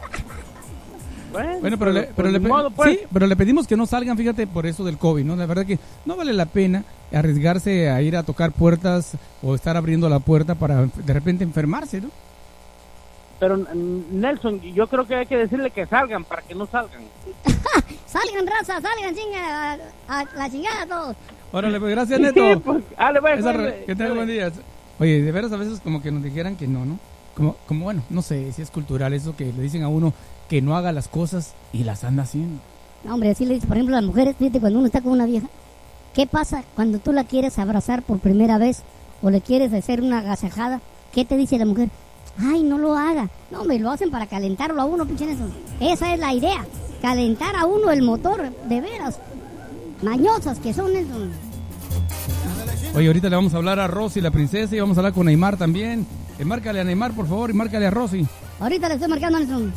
Bueno, pero, le, pero, modo, pues. sí, pero le pedimos que no salgan, fíjate, por eso del COVID, ¿no? La verdad que no vale la pena arriesgarse a ir a tocar puertas o estar abriendo la puerta para de repente enfermarse, ¿no? Pero Nelson, yo creo que hay que decirle que salgan para que no salgan. salgan raza, salgan, chinga, a, a la chingada todos. Órale, pues gracias, Sí, Neto. pues, dale, pues, Esa dale, re- que tenga dale. buen día. Oye, de veras a veces como que nos dijeran que no, ¿no? Como, como bueno, no sé si es cultural eso que le dicen a uno que no haga las cosas y las anda haciendo. No, hombre, así le dice, por ejemplo, a las mujeres, fíjate, cuando uno está con una vieja, ¿qué pasa cuando tú la quieres abrazar por primera vez o le quieres hacer una agasajada? ¿Qué te dice la mujer? Ay, no lo haga. No, me lo hacen para calentarlo a uno, pinche Nelson. Esa es la idea, calentar a uno el motor, de veras. Mañosas que son, Nelson. Oye, ahorita le vamos a hablar a Rosy, la princesa, y vamos a hablar con Neymar también. Eh, márcale a Neymar, por favor, y márcale a Rosy. Ahorita le estoy marcando a Nelson.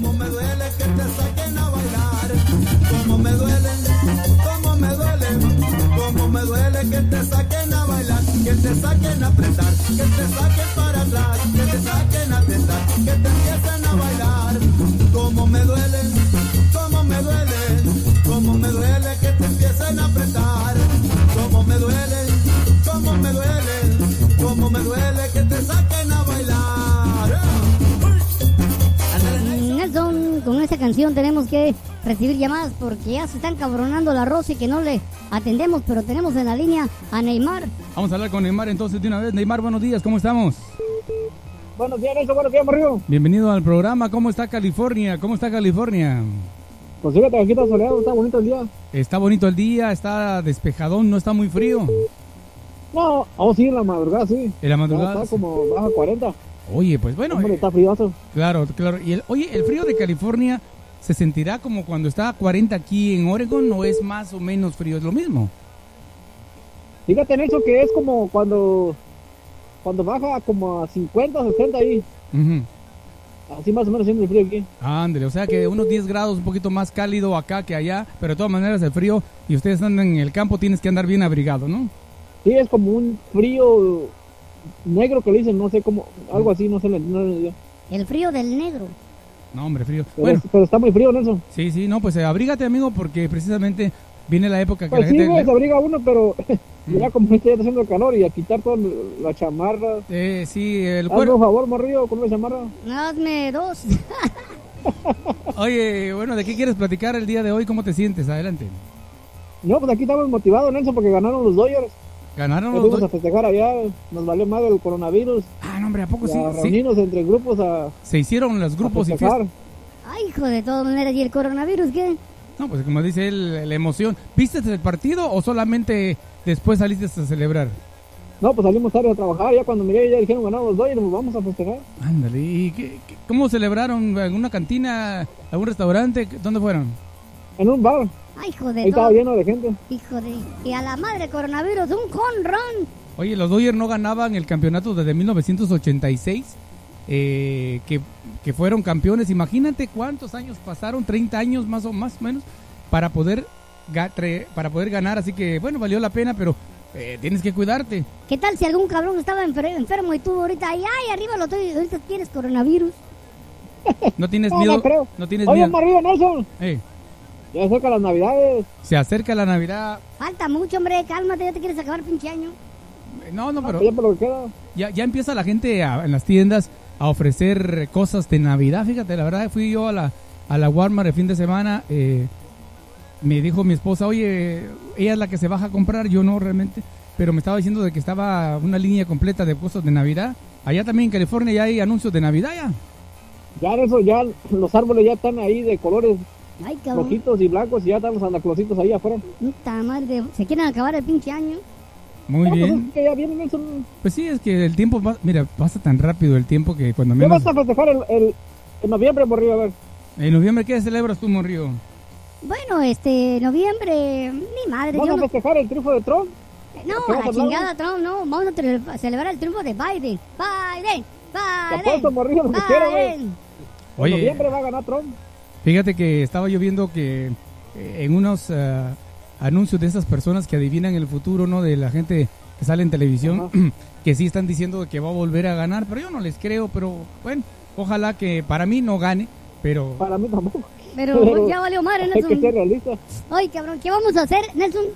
Cómo me duele que te saquen a bailar. Cómo me duele, cómo me duele, cómo me duele que te saquen a bailar, que te saquen a apretar, que te saquen para atrás, que te saquen a apretar, que te empiecen a bailar. Cómo me duele, cómo me duele, cómo me duele que te empiecen a apretar. Cómo me duele, cómo me duele, cómo me duele que te saquen a bailar. Nelson, con esta canción tenemos que recibir llamadas porque ya se están cabronando la Rosy que no le atendemos, pero tenemos en la línea a Neymar. Vamos a hablar con Neymar entonces de una vez. Neymar, buenos días, ¿cómo estamos? Buenos días, Nelson. Buenos días, Mario. Bienvenido al programa. ¿Cómo está California? ¿Cómo está California? Pues fíjate, aquí está soleado, está bonito el día. Está bonito el día, está despejadón, no está muy frío. No, aún sí, en la madrugada, sí. En la madrugada, Está como baja 40. Oye, pues bueno. Hombre, eh, está frioso. Claro, claro. Y el, oye, ¿el frío de California se sentirá como cuando está a 40 aquí en Oregon o es más o menos frío? ¿Es lo mismo? Fíjate, Nelson, que es como cuando cuando baja como a 50 o 60 ahí. Así más o menos siente el frío aquí. Ándale, o sea que unos 10 grados, un poquito más cálido acá que allá, pero de todas maneras el frío y ustedes andan en el campo, tienes que andar bien abrigado, ¿no? Sí, es como un frío negro que le dicen, no sé cómo, algo así, no sé. No, no- El frío del negro. No, hombre, frío. pero, Bueno, pero está muy frío, Nelson. sí, sí, no, pues eh, abrígate, amigo, porque precisamente viene la época que Pues la sí, gente... abriga uno, pero ya como está haciendo calor y a quitar toda la chamarra. Eh, sí, el cuerpo... un favor, morrillo, con una chamarra. Hazme dos. Oye, bueno, ¿de qué quieres platicar el día de hoy? ¿Cómo te sientes? Adelante. No, pues aquí estamos motivados, Nelson, porque ganaron los Dodgers. Ganaron los fuimos do- a festejar allá, nos valió más el coronavirus. Ah, no, hombre, ¿a poco Y sí? a Sí. reunirnos entre grupos a, Se hicieron los grupos a y festejar. fiestas. Ay, hijo de todas maneras. ¿Y el coronavirus qué? No, pues como dice él, la emoción. ¿Viste el partido o solamente después saliste a celebrar? No, pues salimos tarde a trabajar, ya cuando miré ya dijeron ganaron los Dodgers, pues vamos a festejar. Ándale, ¿y qué- qué- cómo celebraron? ¿En una cantina? ¿Algún restaurante? ¿Dónde fueron? En un bar, Ay, hijo de ahí estaba lleno de gente. Hijo de... Y a la madre coronavirus, un conrón. Oye, los Dodgers no ganaban el campeonato desde 1986, eh, que, que fueron campeones. Imagínate cuántos años pasaron, 30 años más o más o menos, para poder, para poder ganar. Así que, bueno, valió la pena, pero eh, tienes que cuidarte. ¿Qué tal si algún cabrón estaba enfer- enfermo y tú ahorita, ay, ay, arriba lo estoy, ahorita tienes coronavirus? No tienes No, miedo. no creo. No tienes Oye, miedo. Mario Nelson, Eh, ya se acercan las navidades. se acerca la Navidad. Falta mucho, hombre, cálmate, ya te quieres acabar pinche año. No, no, pero ya ya, empieza la gente a- en las tiendas a ofrecer cosas de Navidad. Fíjate, la verdad fui yo a la, a la Walmart el fin de semana. eh, me dijo mi esposa, oye, ella es la que se baja a comprar, yo no realmente. Pero me estaba diciendo de que estaba una línea completa de cosas de Navidad. Allá también en California ya hay anuncios de Navidad ya. Ya eso, ya los árboles ya están ahí de colores Ay, cabrón. rojitos y blancos y ya están los andaclositos ahí afuera. Puta madre, se quieren acabar el pinche año. Muy pues bien. que ya vienen Nelson. Pues sí, es que el tiempo, va- mira, pasa tan rápido el tiempo que cuando ¿Qué menos... vas a festejar el, el, en noviembre, arriba? A ver. En noviembre, ¿qué celebras tú, Morrío? Bueno, este, noviembre, ni madre, ¿Vas yo a no... festejar el triunfo de Trump? No, ¿Qué la chingada Trump, no, vamos a celebrar el triunfo de Biden. Biden, Te Biden, apuesto, morrillo, lo que quiera, güey. Biden. En Oye. noviembre va a ganar Trump. Fíjate que estaba yo viendo que eh, en unos ah, anuncios de esas personas que adivinan el futuro, ¿no? De la gente que sale en televisión, que sí están diciendo que va a volver a ganar, pero yo no les creo, pero bueno, ojalá que para mí no gane, pero... Para mí tampoco. Pero pues, ya valió madre, Hay que Nelson. ser realista. Oye, cabrón, ¿qué vamos a hacer, Nelson?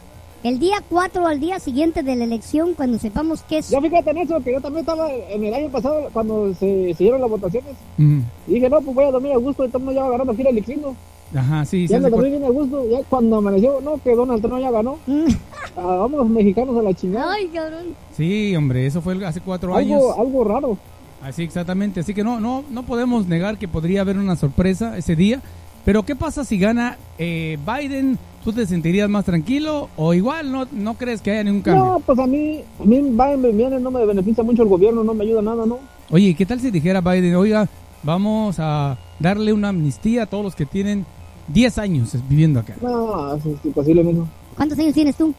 El día 4 al día siguiente de la elección, cuando sepamos qué es... Ya fíjate, Nelson, que yo también estaba en el año pasado, cuando se siguieron las votaciones, mm, y dije, no, pues voy a dormir a gusto, y todo el mundo ya va ganando aquí el Elixino. Ajá, sí, sí. Ya me dormí bien a gusto, ya cuando amaneció, no, que Donald Trump ya ganó. Ah, vamos los mexicanos a la chingada. Ay, cabrón. Sí, hombre, eso fue hace cuatro años. Algo, algo raro. Así exactamente, así que no, no, no podemos negar que podría haber una sorpresa ese día. Pero ¿qué pasa si gana eh, Biden? ¿Tú te sentirías más tranquilo o igual no, no crees que haya ningún cambio? No, pues a mí, a mí Biden viene, no me beneficia mucho el gobierno, no me ayuda nada, ¿no? Oye, ¿qué tal si dijera Biden, oiga, vamos a darle una amnistía a todos los que tienen 10 años viviendo acá? No, es imposible, mijo. ¿Cuántos años tienes tú?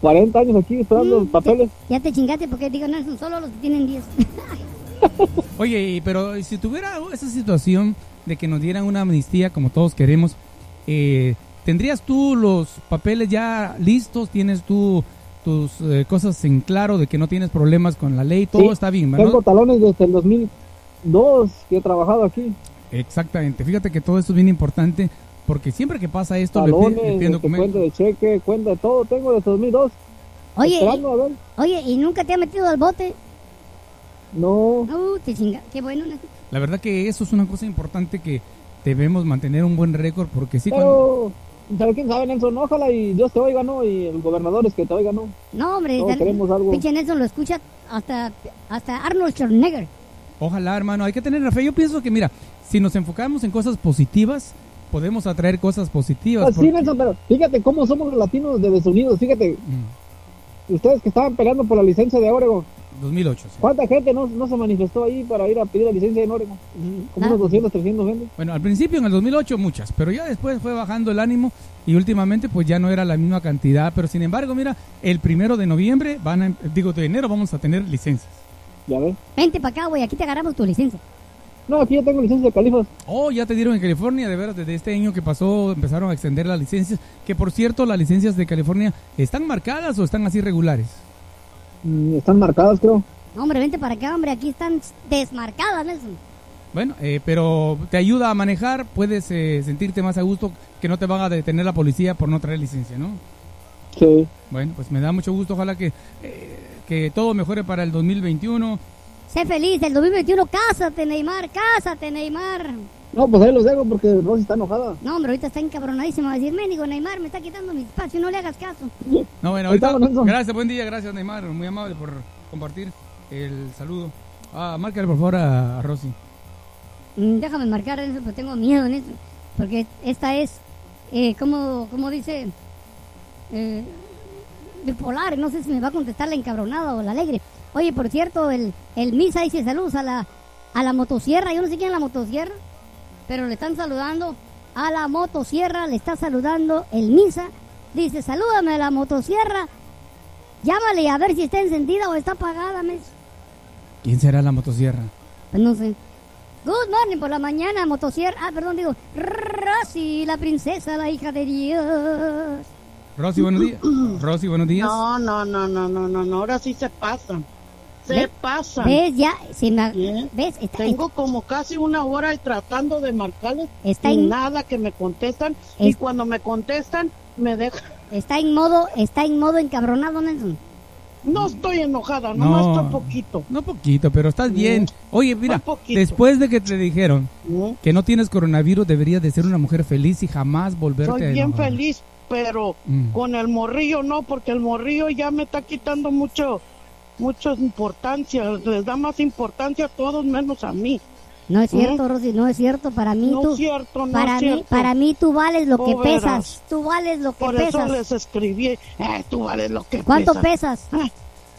40 años aquí esperando los papeles. Ya te chingaste porque digo, Nelson, solo los que tienen 10. Oye, y- pero si tuviera esa situación de que nos dieran una amnistía como todos queremos, eh, ¿tendrías tú los papeles ya listos? ¿Tienes tú tus eh, cosas en claro de que no tienes problemas con la ley? Todo Sí, está bien, ¿verdad? Tengo talones desde el 2002 que he trabajado aquí. Exactamente. Fíjate que todo esto es bien importante porque siempre que pasa esto Talones, le piden documentos. cuenta de cheque, cuenta de todo, tengo desde 2002. Oye, Esperando, a ver. Oye, ¿y nunca te ha metido al bote? No. Uh, te chinga. Qué bueno. La verdad que eso es una cosa importante que debemos mantener un buen récord porque sí, cuando... Pero, ¿sabe quién sabe, Nelson? Ojalá y Dios te oiga, ¿no? Y el gobernador es que te oiga, ¿no? No, hombre, Todos queremos algo. pinche Nelson lo escucha hasta, hasta Arnold Schwarzenegger. Ojalá, hermano, hay que tener la fe. Yo pienso que, mira, si nos enfocamos en cosas positivas, podemos atraer cosas positivas. Pues sí, porque- Nelson, pero fíjate cómo somos los latinos de desunidos. Fíjate, Mm. Ustedes que estaban peleando por la licencia de Oregon, 2008. sí. ¿cuánta gente no, no se manifestó ahí para ir a pedir la licencia en Oregon? Como unos 200, 300 gente. Bueno, al principio en el 2008 muchas, pero ya después fue bajando el ánimo y últimamente pues ya no era la misma cantidad. Pero sin embargo, mira, el primero de noviembre, van a, digo, de enero vamos a tener licencias. Ya ves. Vente para acá, güey, aquí te agarramos tu licencia. No, aquí ya tengo licencia de Califas. Oh, ya te dieron en California, de veras, desde este año que pasó empezaron a extender las licencias. Que por cierto, las licencias de California, ¿están marcadas o están así regulares? Mm, Están marcadas, creo. No, hombre, vente para acá, hombre, aquí están desmarcadas, Nelson. Bueno, eh, pero te ayuda a manejar, puedes eh, sentirte más a gusto que no te van a detener la policía por no traer licencia, ¿no? Sí. Bueno, pues me da mucho gusto, ojalá que, eh, que todo mejore para el 2021. Sé feliz, el 2021, cásate, Neymar, cásate, Neymar. No, pues ahí los dejo porque Rosy está enojada. No, hombre, ahorita está encabronadísimo. Va a decir, mendigo, Neymar, me está quitando mi espacio, no le hagas caso. No, bueno, ahorita, gracias, buen día, gracias Neymar, muy amable por compartir el saludo. Ah, márcale por favor a, a Rosy. Mm, déjame marcar eso, porque tengo miedo en eso. Porque esta es, eh, como, como dice, eh, bipolar. No sé si me va a contestar la encabronada o la alegre. Oye, por cierto, el, el Misa dice saludos a la, a la motosierra. Yo no sé quién es la motosierra, pero le están saludando a la motosierra. Le está saludando el Misa. Dice, salúdame a la motosierra. Llámale a ver si está encendida o está apagada, mes. ¿Quién será la motosierra? Pues no sé. Good morning por la mañana, motosierra. Ah, perdón, digo, Rosy, la princesa, la hija de Dios. Rosy, buenos días. Rosy, buenos días. No, no, no, no, no, no, no, ahora sí se pasan. Se ¿Ves? pasan. ¿Ves? Ya, se me- ¿ves? Está, Tengo como casi una hora tratando de marcarles Está y en- nada que me contestan y cuando me contestan me dejan. está en modo, está en modo encabronado, Nelson. No estoy enojada, nomás No. estoy poquito. No poquito, pero estás bien. Oye, mira, después de que te dijeron que no tienes coronavirus, deberías de ser una mujer feliz y jamás volverte Soy a bien enojar. feliz, pero Mm. con el morrillo no, porque el morrillo ya me está quitando mucho, mucha importancia. Les da más importancia a todos menos a mí. No es ¿Mm? cierto, Rosy, no es cierto. Para mí No tú, es cierto, no para es mí, cierto. para mí tú vales lo que verás. pesas. Tú vales lo que Por pesas. eso les escribí, eh, tú vales lo que ¿Cuánto pesas? Ah,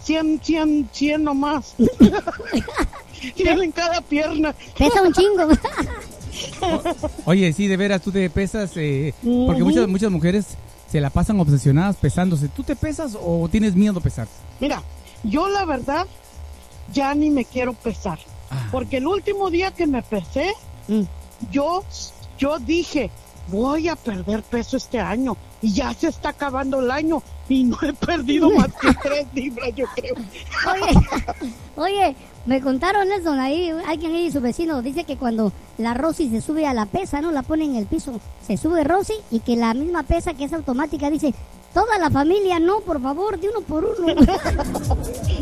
100, 100, 100 nomás. 100 en cada pierna. Pesa un chingo. Oye, sí, de veras, tú te pesas, eh, porque muchas, muchas mujeres se la pasan obsesionadas pesándose. ¿Tú te pesas o tienes miedo a pesar? Mira, yo la verdad ya ni me quiero pesar. Ah. Porque el último día que me pesé, Mm. yo, yo dije, voy a perder peso este año. Y ya se está acabando el año y no he perdido más que tres libras, yo creo. Oye, oye, me contaron eso ahí, alguien ahí, su vecino, dice que cuando la Rosy se sube a la pesa, ¿no? La pone en el piso, se sube Rosy y que la misma pesa que es automática dice, toda la familia, no, por favor, de uno por uno.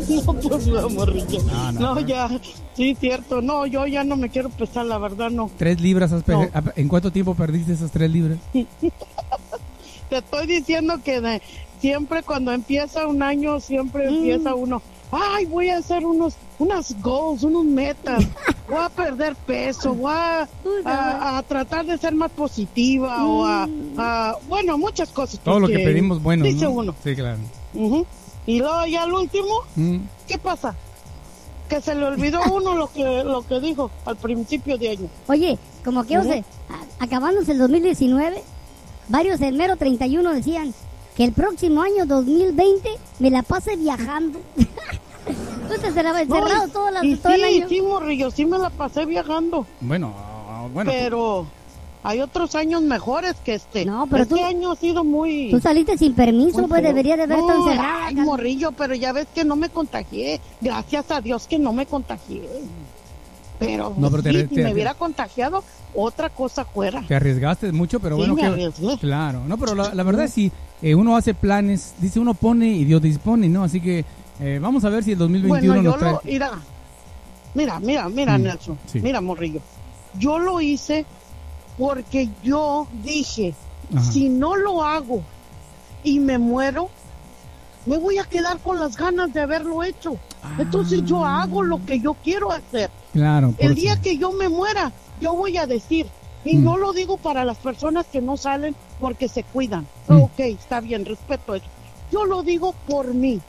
No, pues no, morrillo. No, no, No, no. ya, sí, cierto. No, yo ya no me quiero pesar, la verdad, no. ¿Tres libras has No. ¿En cuánto tiempo perdiste esas tres libras? Te estoy diciendo que de- siempre cuando empieza un año, siempre Mm. empieza uno, ay, voy a hacer unos, unas goals, unos metas, voy a perder peso, voy a, a- a tratar de ser más positiva o a, a- bueno, muchas cosas. Todo lo que pedimos bueno, Dice ¿no? uno. Sí, claro. Ujú. Y luego ya al último, Mm. ¿qué pasa? Que se le olvidó a uno lo que, lo que dijo al principio de año. Oye, como que, o sea, acabándose el 2019, varios el mero 31 decían que el próximo año 2020 me la pase viajando. Usted se la va encerrado Ay, todo, la- y todo el sí, año. sí, morrillo, sí me la pasé viajando. Bueno, ah, bueno. pero hay otros años mejores que este. No, pero este tú- año ha sido muy. Tú saliste sin permiso, pues feo. debería de haber estado No, encerrada. Ay, morrillo, pero ya ves que no me contagié. Gracias a Dios que no me contagié. Pero, No, pero te- si te- me hubiera contagiado, otra cosa fuera. Te arriesgaste mucho, pero Sí, bueno, me que- arriesgué. claro, no, pero la, la verdad es sí, eh, uno hace planes, dice uno pone y Dios dispone, ¿no? Así que eh, vamos a ver si el 2021 Bueno, nos trae. lo, mira, mira, mira, mira, Mm, Nelson, sí. mira, morrillo. Yo lo hice porque yo dije, Ajá. si no lo hago y me muero, me voy a quedar con las ganas de haberlo hecho. Entonces yo hago lo que yo quiero hacer. Claro, El día que yo me muera, yo voy a decir, y Mm. no lo digo para las personas que no salen porque se cuidan. Mm. Ok, está bien, respeto eso. Yo lo digo por mí,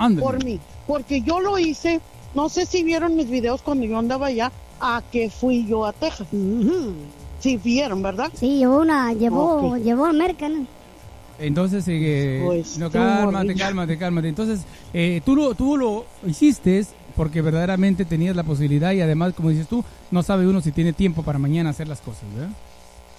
Ándale. por mí, porque yo lo hice, no sé si vieron mis videos cuando yo andaba allá, a que fui yo a Texas. Sí vieron, ¿verdad? Sí, llevó una, llevó, Ok. llevó a Merca, ¿no? Entonces, eh, Pues, no, cálmate, cálmate, cálmate. Entonces, eh, tú, lo, tú lo hiciste porque verdaderamente tenías la posibilidad y además, como dices tú, no sabe uno si tiene tiempo para mañana hacer las cosas, ¿verdad?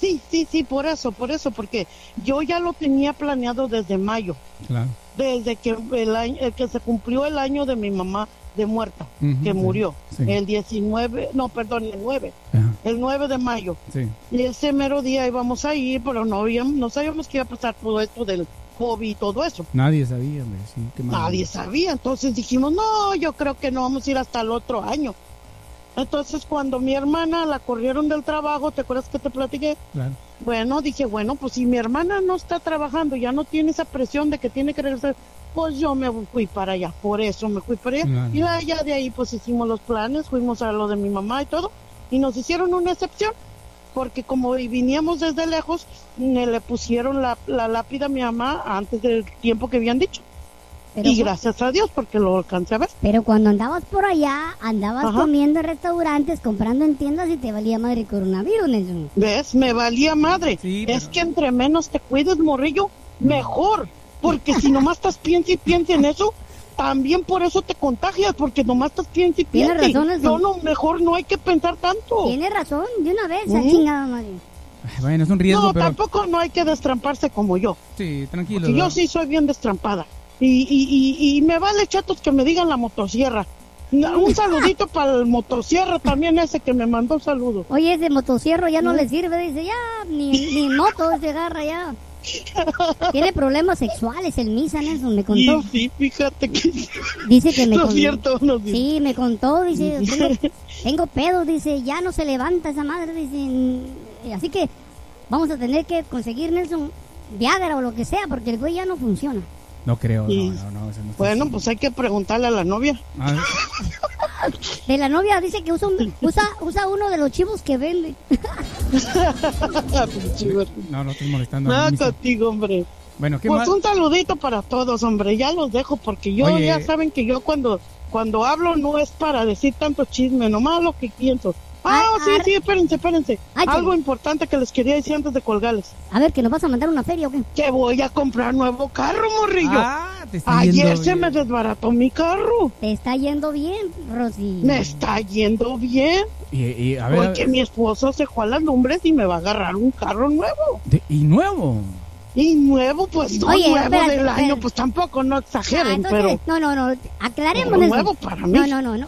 Sí, sí, sí, por eso, por eso, porque yo ya lo tenía planeado desde mayo, Claro. desde que el año, el que se cumplió el año de mi mamá de muerta, que murió, sí. el 19, no, perdón, el 9, Ajá, el 9 de mayo. sí. Y ese mero día íbamos a ir, pero no, habíamos, no sabíamos que iba a pasar todo esto del COVID y todo eso. Nadie sabía, mal. Nadie sabía, entonces dijimos, no, yo creo que no vamos a ir hasta el otro año. Entonces cuando mi hermana la corrieron del trabajo, ¿te acuerdas que te platiqué? Claro. Bueno, dije, bueno, pues si mi hermana no está trabajando, ya no tiene esa presión de que tiene que regresar, pues yo me fui para allá, por eso me fui para allá. Claro. Y allá de ahí pues hicimos los planes, fuimos a lo de mi mamá y todo, y nos hicieron una excepción, porque como viníamos desde lejos, me le pusieron la, la lápida a mi mamá antes del tiempo que habían dicho. Pero y gracias a Dios, porque lo alcancé a ver. Pero cuando andabas por allá, andabas Ajá. comiendo en restaurantes, comprando en tiendas y te valía madre el coronavirus, Nelson. ¿Ves? Me valía madre. Sí, Es que entre menos te cuides, morrillo, mejor. Porque si nomás estás piensa y piensa en eso, también por eso te contagias, porque nomás estás piensa y Tienes piensa. razón, Nelson. No, no, mejor no hay que pensar tanto. Tienes razón, de una vez, Ujú. chingada madre. Bueno, es un riesgo, no, pero... tampoco no hay que destramparse como yo. Sí, tranquilo. Porque yo sí soy bien destrampada. Y, y, y, y me vale chatos que me digan la motosierra. Un saludito para el motosierra también ese que me mandó saludos. Oye, ese motosierro ya no le sirve, dice, ya, ni, ni moto se agarra ya. Tiene problemas sexuales el Misa Nelson, me contó. Y sí, fíjate que Dice que me No es con- cierto, no Sí, me contó, dice, tengo, tengo pedos, dice, ya no se levanta esa madre, dice. mm, Así que vamos a tener que conseguir, Nelson, Viagra o lo que sea, porque el güey ya no funciona. No creo, Y- no, no, no. ese no está Bueno, así. pues hay que preguntarle a la novia. Ah, De la novia dice que usa, un- usa, usa uno de los chivos que vende. no, no estoy molestando. a Nada contigo, hombre. Bueno, ¿qué Pues más? un saludito para todos, hombre. Ya los dejo porque yo Oye. ya saben que yo cuando cuando hablo no es para decir tanto chisme, nomás lo que pienso. Ah, sí, sí, espérense, espérense. Ay, Algo importante que les quería decir antes de colgarles. A ver, que nos vas a mandar una feria o qué. Que voy a comprar nuevo carro, morrillo. Ah, te está Ayer yendo se bien. me desbarató mi carro. Te está yendo bien, Rosy. Me está yendo bien. Y, y, a ver, a porque ver, mi esposo se fue a las lumbres y me va a agarrar un carro nuevo. de- y nuevo. Y nuevo, pues no Oye, nuevo espérate, del año, espérate. pues tampoco, no Ah, exageren, entonces, pero... no, no, no, aclaremos. Pero Nelson. nuevo para mí. No, no, no, no,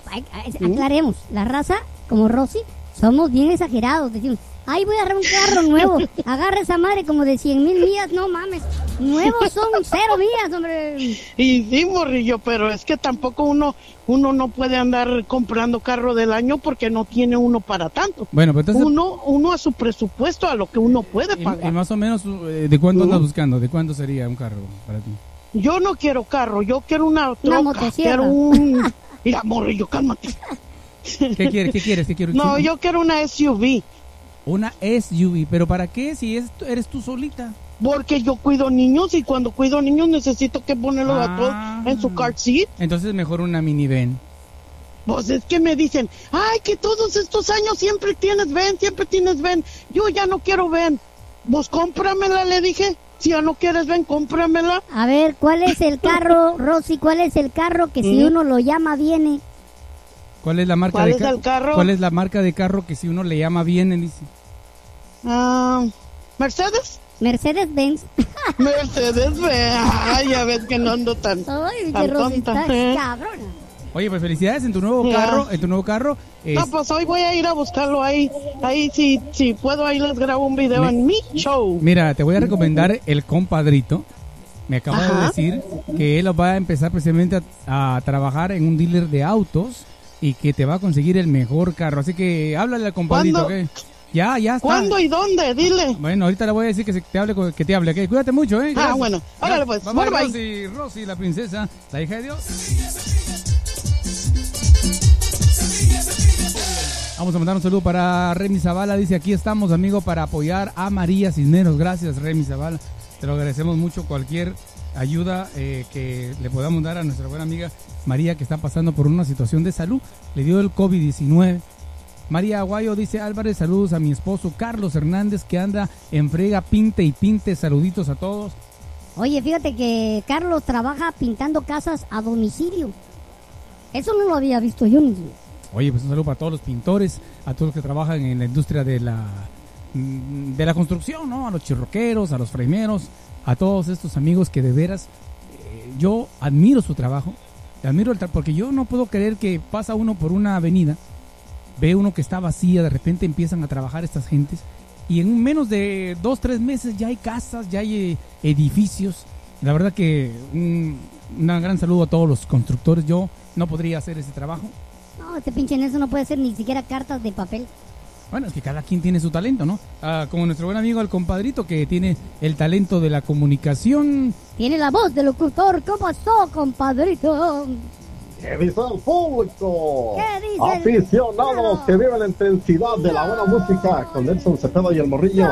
aclaremos. La raza, como Rosy, somos bien exagerados. Decimos, ay, voy a agarrar un carro nuevo. Agarra esa madre como de 100 mil millas, no mames. Nuevos son cero millas, hombre. Y sí, morrillo, pero es que tampoco uno uno no puede andar comprando carro del año porque no tiene uno para tanto. Bueno, pues entonces, Uno uno a su presupuesto, a lo que uno puede y, y pagar. más o menos, eh, ¿de cuánto andas buscando? ¿De cuánto sería un carro para ti? Yo no quiero carro, yo quiero una troca, quiero un... Mira, morrillo, cálmate. ¿Qué quieres? ¿Qué quieres? ¿Qué quieres? No, yo quiero una SUV, Una SUV, ¿pero para qué? Si es, eres tú solita. porque yo cuido niños y cuando cuido niños necesito que ponerlos a todos Ah. en su car seat. Entonces mejor una minivan. Pues es que me dicen, ay, que todos estos años siempre tienes ven, siempre tienes ven. Yo ya no quiero ven. Vos cómpramela, le dije. Si ya no quieres ven, cómpramela. A ver, ¿cuál es el carro, Rosy? ¿Cuál es el carro que si Ujú. uno lo llama viene? ¿Cuál es la marca ¿Cuál de es ca- el carro? ¿Cuál es la marca de carro que si uno le llama bien, él dice? Ah, ¿Mercedes? Mercedes-Benz. Mercedes, ve. Ay, ya ves que no ando tan, Ay, tan tonta. está ¿eh? cabrona. Oye, pues felicidades en tu nuevo carro, en tu nuevo carro. Es- No, pues hoy voy a ir a buscarlo ahí. Ahí, si, si puedo, ahí les grabo un video Me- en mi show. Mira, te voy a recomendar el compadrito. Me acaba de decir que él va a empezar precisamente a, a trabajar en un dealer de autos y que te va a conseguir el mejor carro. Así que háblale al compadrito. ¿ok? Ya, ya está. ¿Cuándo y dónde? Dile. Bueno, ahorita le voy a decir que, se- te hable, que te hable, ¿ok? Cuídate mucho, ¿eh? Ah, bueno. Órale, pues. Vamos, Bye, bye. Rosy, Rosy, la princesa, la hija de Dios. Vamos a mandar un saludo para Remy Zavala. Dice, aquí estamos, amigo, para apoyar a María Cisneros. Gracias, Remy Zavala. Te lo agradecemos mucho. Cualquier ayuda eh, que le podamos dar a nuestra buena amiga María, que está pasando por una situación de salud. Le dio el COVID-19. María Aguayo dice, Álvarez, saludos a mi esposo Carlos Hernández, que anda en frega, pinte y pinte. Saluditos a todos. Oye, fíjate que Carlos trabaja pintando casas a domicilio. Eso no lo había visto yo. ni- Oye, pues un saludo para todos los pintores, a todos los que trabajan en la industria de la de la construcción, ¿no? A los chirroqueros, a los freimeros, a todos estos amigos que de veras eh, yo admiro su trabajo, admiro el tra- porque yo no puedo creer que pasa uno por una avenida, ve uno que está vacía, de repente empiezan a trabajar estas gentes y en menos de dos, tres meses ya hay casas, ya hay eh, edificios. La verdad que un un gran saludo a todos los constructores. Yo no podría hacer ese trabajo. No, este pinche Nelson no puede hacer ni siquiera cartas de papel. Bueno, es que cada quien tiene su talento, ¿no? Ah, como nuestro buen amigo el compadrito que tiene el talento de la comunicación. Tiene la voz del locutor. ¿Cómo pasó, compadrito? ¿Qué dice el público? ¿Qué dice el- Aficionados que viven la intensidad de la buena música con Nelson Cepeda y el Morrillo.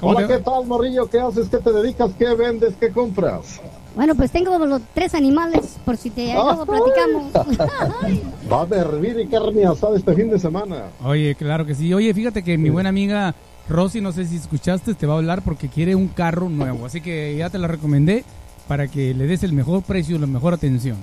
¿Cómo Hola, te- ¿qué tal, Morrillo? ¿Qué haces? ¿Qué te dedicas? ¿Qué vendes? ¿Qué compras? Bueno, pues tengo los tres animales, por si te luego platicamos. Va a hervir y carne asada este fin de semana. Oye, claro que sí. Oye, fíjate que mi buena amiga Rosy, no sé si escuchaste, te va a hablar porque quiere un carro nuevo. Así que ya te la recomendé para que le des el mejor precio y la mejor atención.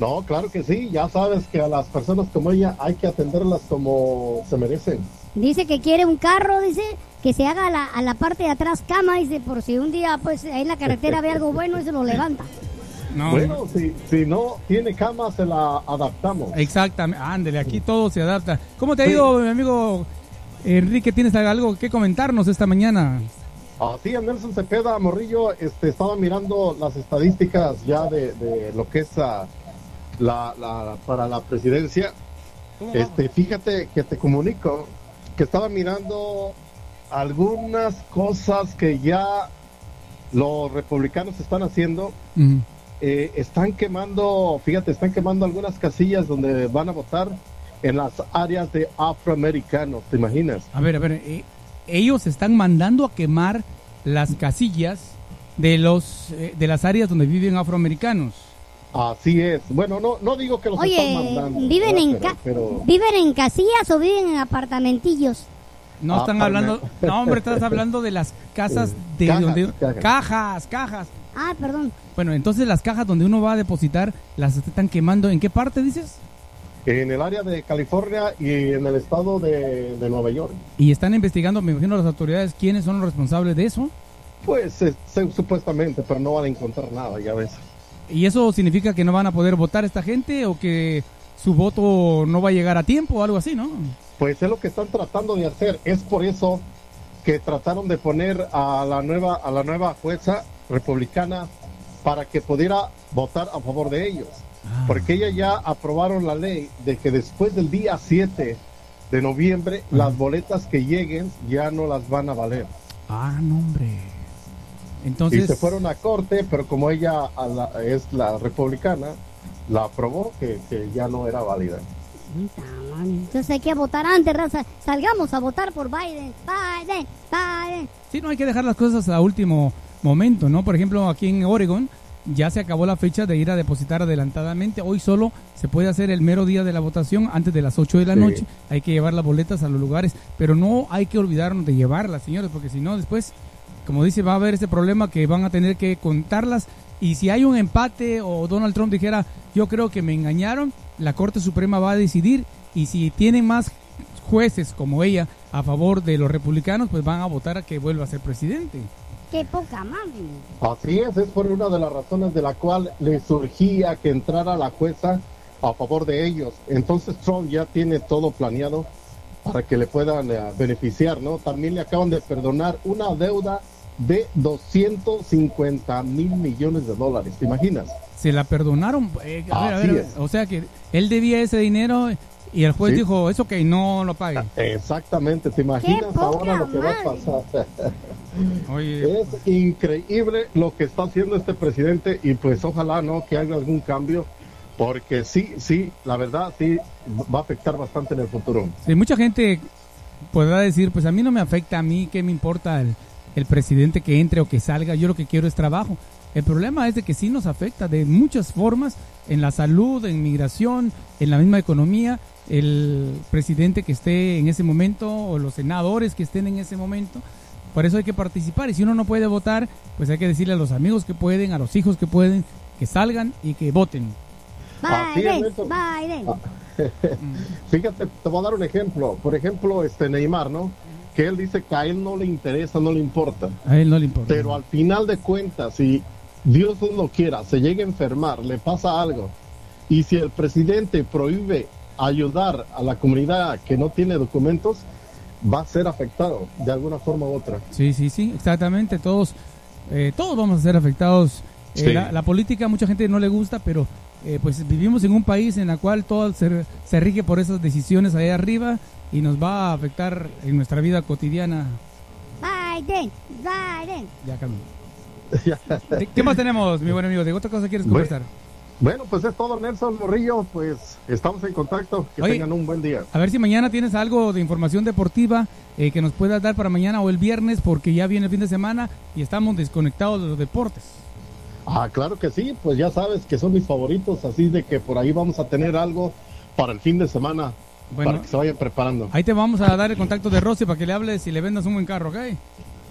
No, claro que sí. Ya sabes que a las personas como ella hay que atenderlas como se merecen. Dice que quiere un carro, dice, que se haga a la, a la parte de atrás cama, dice, por si un día, pues, ahí en la carretera ve algo bueno y se lo levanta. No, bueno, si, si no tiene cama, se la adaptamos. Exactamente, ándele, aquí todo se adapta. ¿Cómo te ha ido, mi amigo Enrique? ¿Tienes algo que comentarnos esta mañana? Así, Nelson Cepeda Morrillo, este, estaba mirando las estadísticas ya de, de lo que es ah, la, la- para la presidencia. Este, fíjate que te comunico que estaba mirando algunas cosas que ya los republicanos están haciendo. Eh, están quemando, fíjate, están quemando algunas casillas donde van a votar en las áreas de afroamericanos, ¿te imaginas? A ver, a ver, eh, ellos están mandando a quemar las casillas de los eh, de las áreas donde viven afroamericanos. Así es. Bueno, no, no digo que los están Oye, mandando. ¿viven ¿verdad? en, Pero- ca- pero- ¿viven en casillas o viven en apartamentillos? No están Ah, hablando, perdón. no hombre, estás hablando de las casas de Cajas, donde cajas. cajas, cajas. Ah, perdón. Bueno, entonces las cajas donde uno va a depositar las están quemando. ¿En qué parte dices? En el área de California y en el estado de, de Nueva York. Y están investigando, me imagino las autoridades quiénes son los responsables de eso. Pues eh, se- supuestamente, pero no van a encontrar nada, ya ves. ¿Y eso significa que no van a poder votar esta gente o que su voto no va a llegar a tiempo o algo así, ¿no? Pues es lo que están tratando de hacer. Es por eso que trataron de poner a la nueva a la nueva jueza republicana para que pudiera votar a favor de ellos. Porque ella ya aprobaron la ley de que después del día 7 de noviembre las boletas que lleguen ya no las van a valer. Ah, no, hombre. Y Entonces, se fueron a corte, pero como ella a la- es la republicana, la aprobó que, que ya no era válida. Entonces hay que votar antes, raza. Salgamos a votar por Biden. Biden, Biden. sí, no hay que dejar las cosas a último momento, ¿no? Por ejemplo, aquí en Oregon ya se acabó la fecha de ir a depositar adelantadamente. Hoy solo se puede hacer el mero día de la votación antes de las 8 de la Sí. noche. Hay que llevar las boletas a los lugares, pero no hay que olvidarnos de llevarlas, señores, porque si no después, como dice, va a haber ese problema que van a tener que contarlas. Y si hay un empate o Donald Trump dijera, yo creo que me engañaron, la Corte Suprema va a decidir y si tienen más jueces como ella a favor de los republicanos, pues van a votar a que vuelva a ser presidente. Qué poca mami. Así es, es por una de las razones de la cual le surgía que entrara la jueza a favor de ellos. Entonces Trump ya tiene todo planeado para que le puedan eh, beneficiar, ¿no? También le acaban de perdonar una deuda de 250 mil millones de dólares, ¿te imaginas? Se la perdonaron. eh, a ver, a ver, o sea que él debía ese dinero y el juez Sí. dijo, eso que no lo pague. Exactamente, ¿te imaginas ahora lo que va a pasar? Es increíble lo que está haciendo este presidente y pues ojalá no que haya algún cambio porque sí, sí, la verdad sí va a afectar bastante en el futuro. Sí, mucha gente podrá decir, pues a mí no me afecta, a mí qué me importa el, el presidente que entre o que salga, yo lo que quiero es trabajo. El problema es de que sí nos afecta de muchas formas, en la salud, en migración, en la misma economía, el presidente que esté en ese momento o los senadores que estén en ese momento. Por eso hay que participar y si uno no puede votar, pues hay que decirle a los amigos que pueden, a los hijos que pueden, que salgan y que voten. Biden. Biden. Fíjate, te voy a dar un ejemplo. Por ejemplo, este Neymar, ¿no? Que él dice que a él no le interesa, no le importa. A él no le importa. Pero al final de cuentas, si Dios no lo quiera, se llega a enfermar, le pasa algo, y si el presidente prohíbe ayudar a la comunidad que no tiene documentos, va a ser afectado de alguna forma u otra. Sí, sí, sí, exactamente. Todos, eh, todos vamos a ser afectados. Eh, Sí. la, la política a mucha gente no le gusta, pero eh, pues vivimos en un país en el cual todo se, se rige por esas decisiones ahí arriba y nos va a afectar en nuestra vida cotidiana. Biden, Biden. Ya calma. ¿Qué- ¿Qué más tenemos, mi buen amigo? ¿De otra cosa quieres conversar? Bueno, pues es todo, Nelson Morrillo. Pues estamos en contacto. Que Oye. tengan un buen día. A ver si mañana tienes algo de información deportiva eh, que nos puedas dar para mañana o el viernes, porque ya viene el fin de semana y estamos desconectados de los deportes. Ah, claro que sí, pues ya sabes que son mis favoritos, así de que por ahí vamos a tener algo para el fin de semana, Bueno. para que se vayan preparando. Ahí te vamos a dar el contacto de Rosy para que le hables y le vendas un buen carro, ¿ok?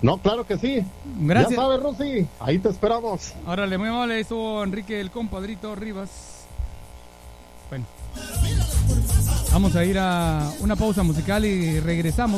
No, claro que sí. Gracias. Ya sabes, Rosy, ahí te esperamos. Órale, muy amable, eso Enrique el compadrito Rivas. Bueno. Vamos a ir a una pausa musical y regresamos.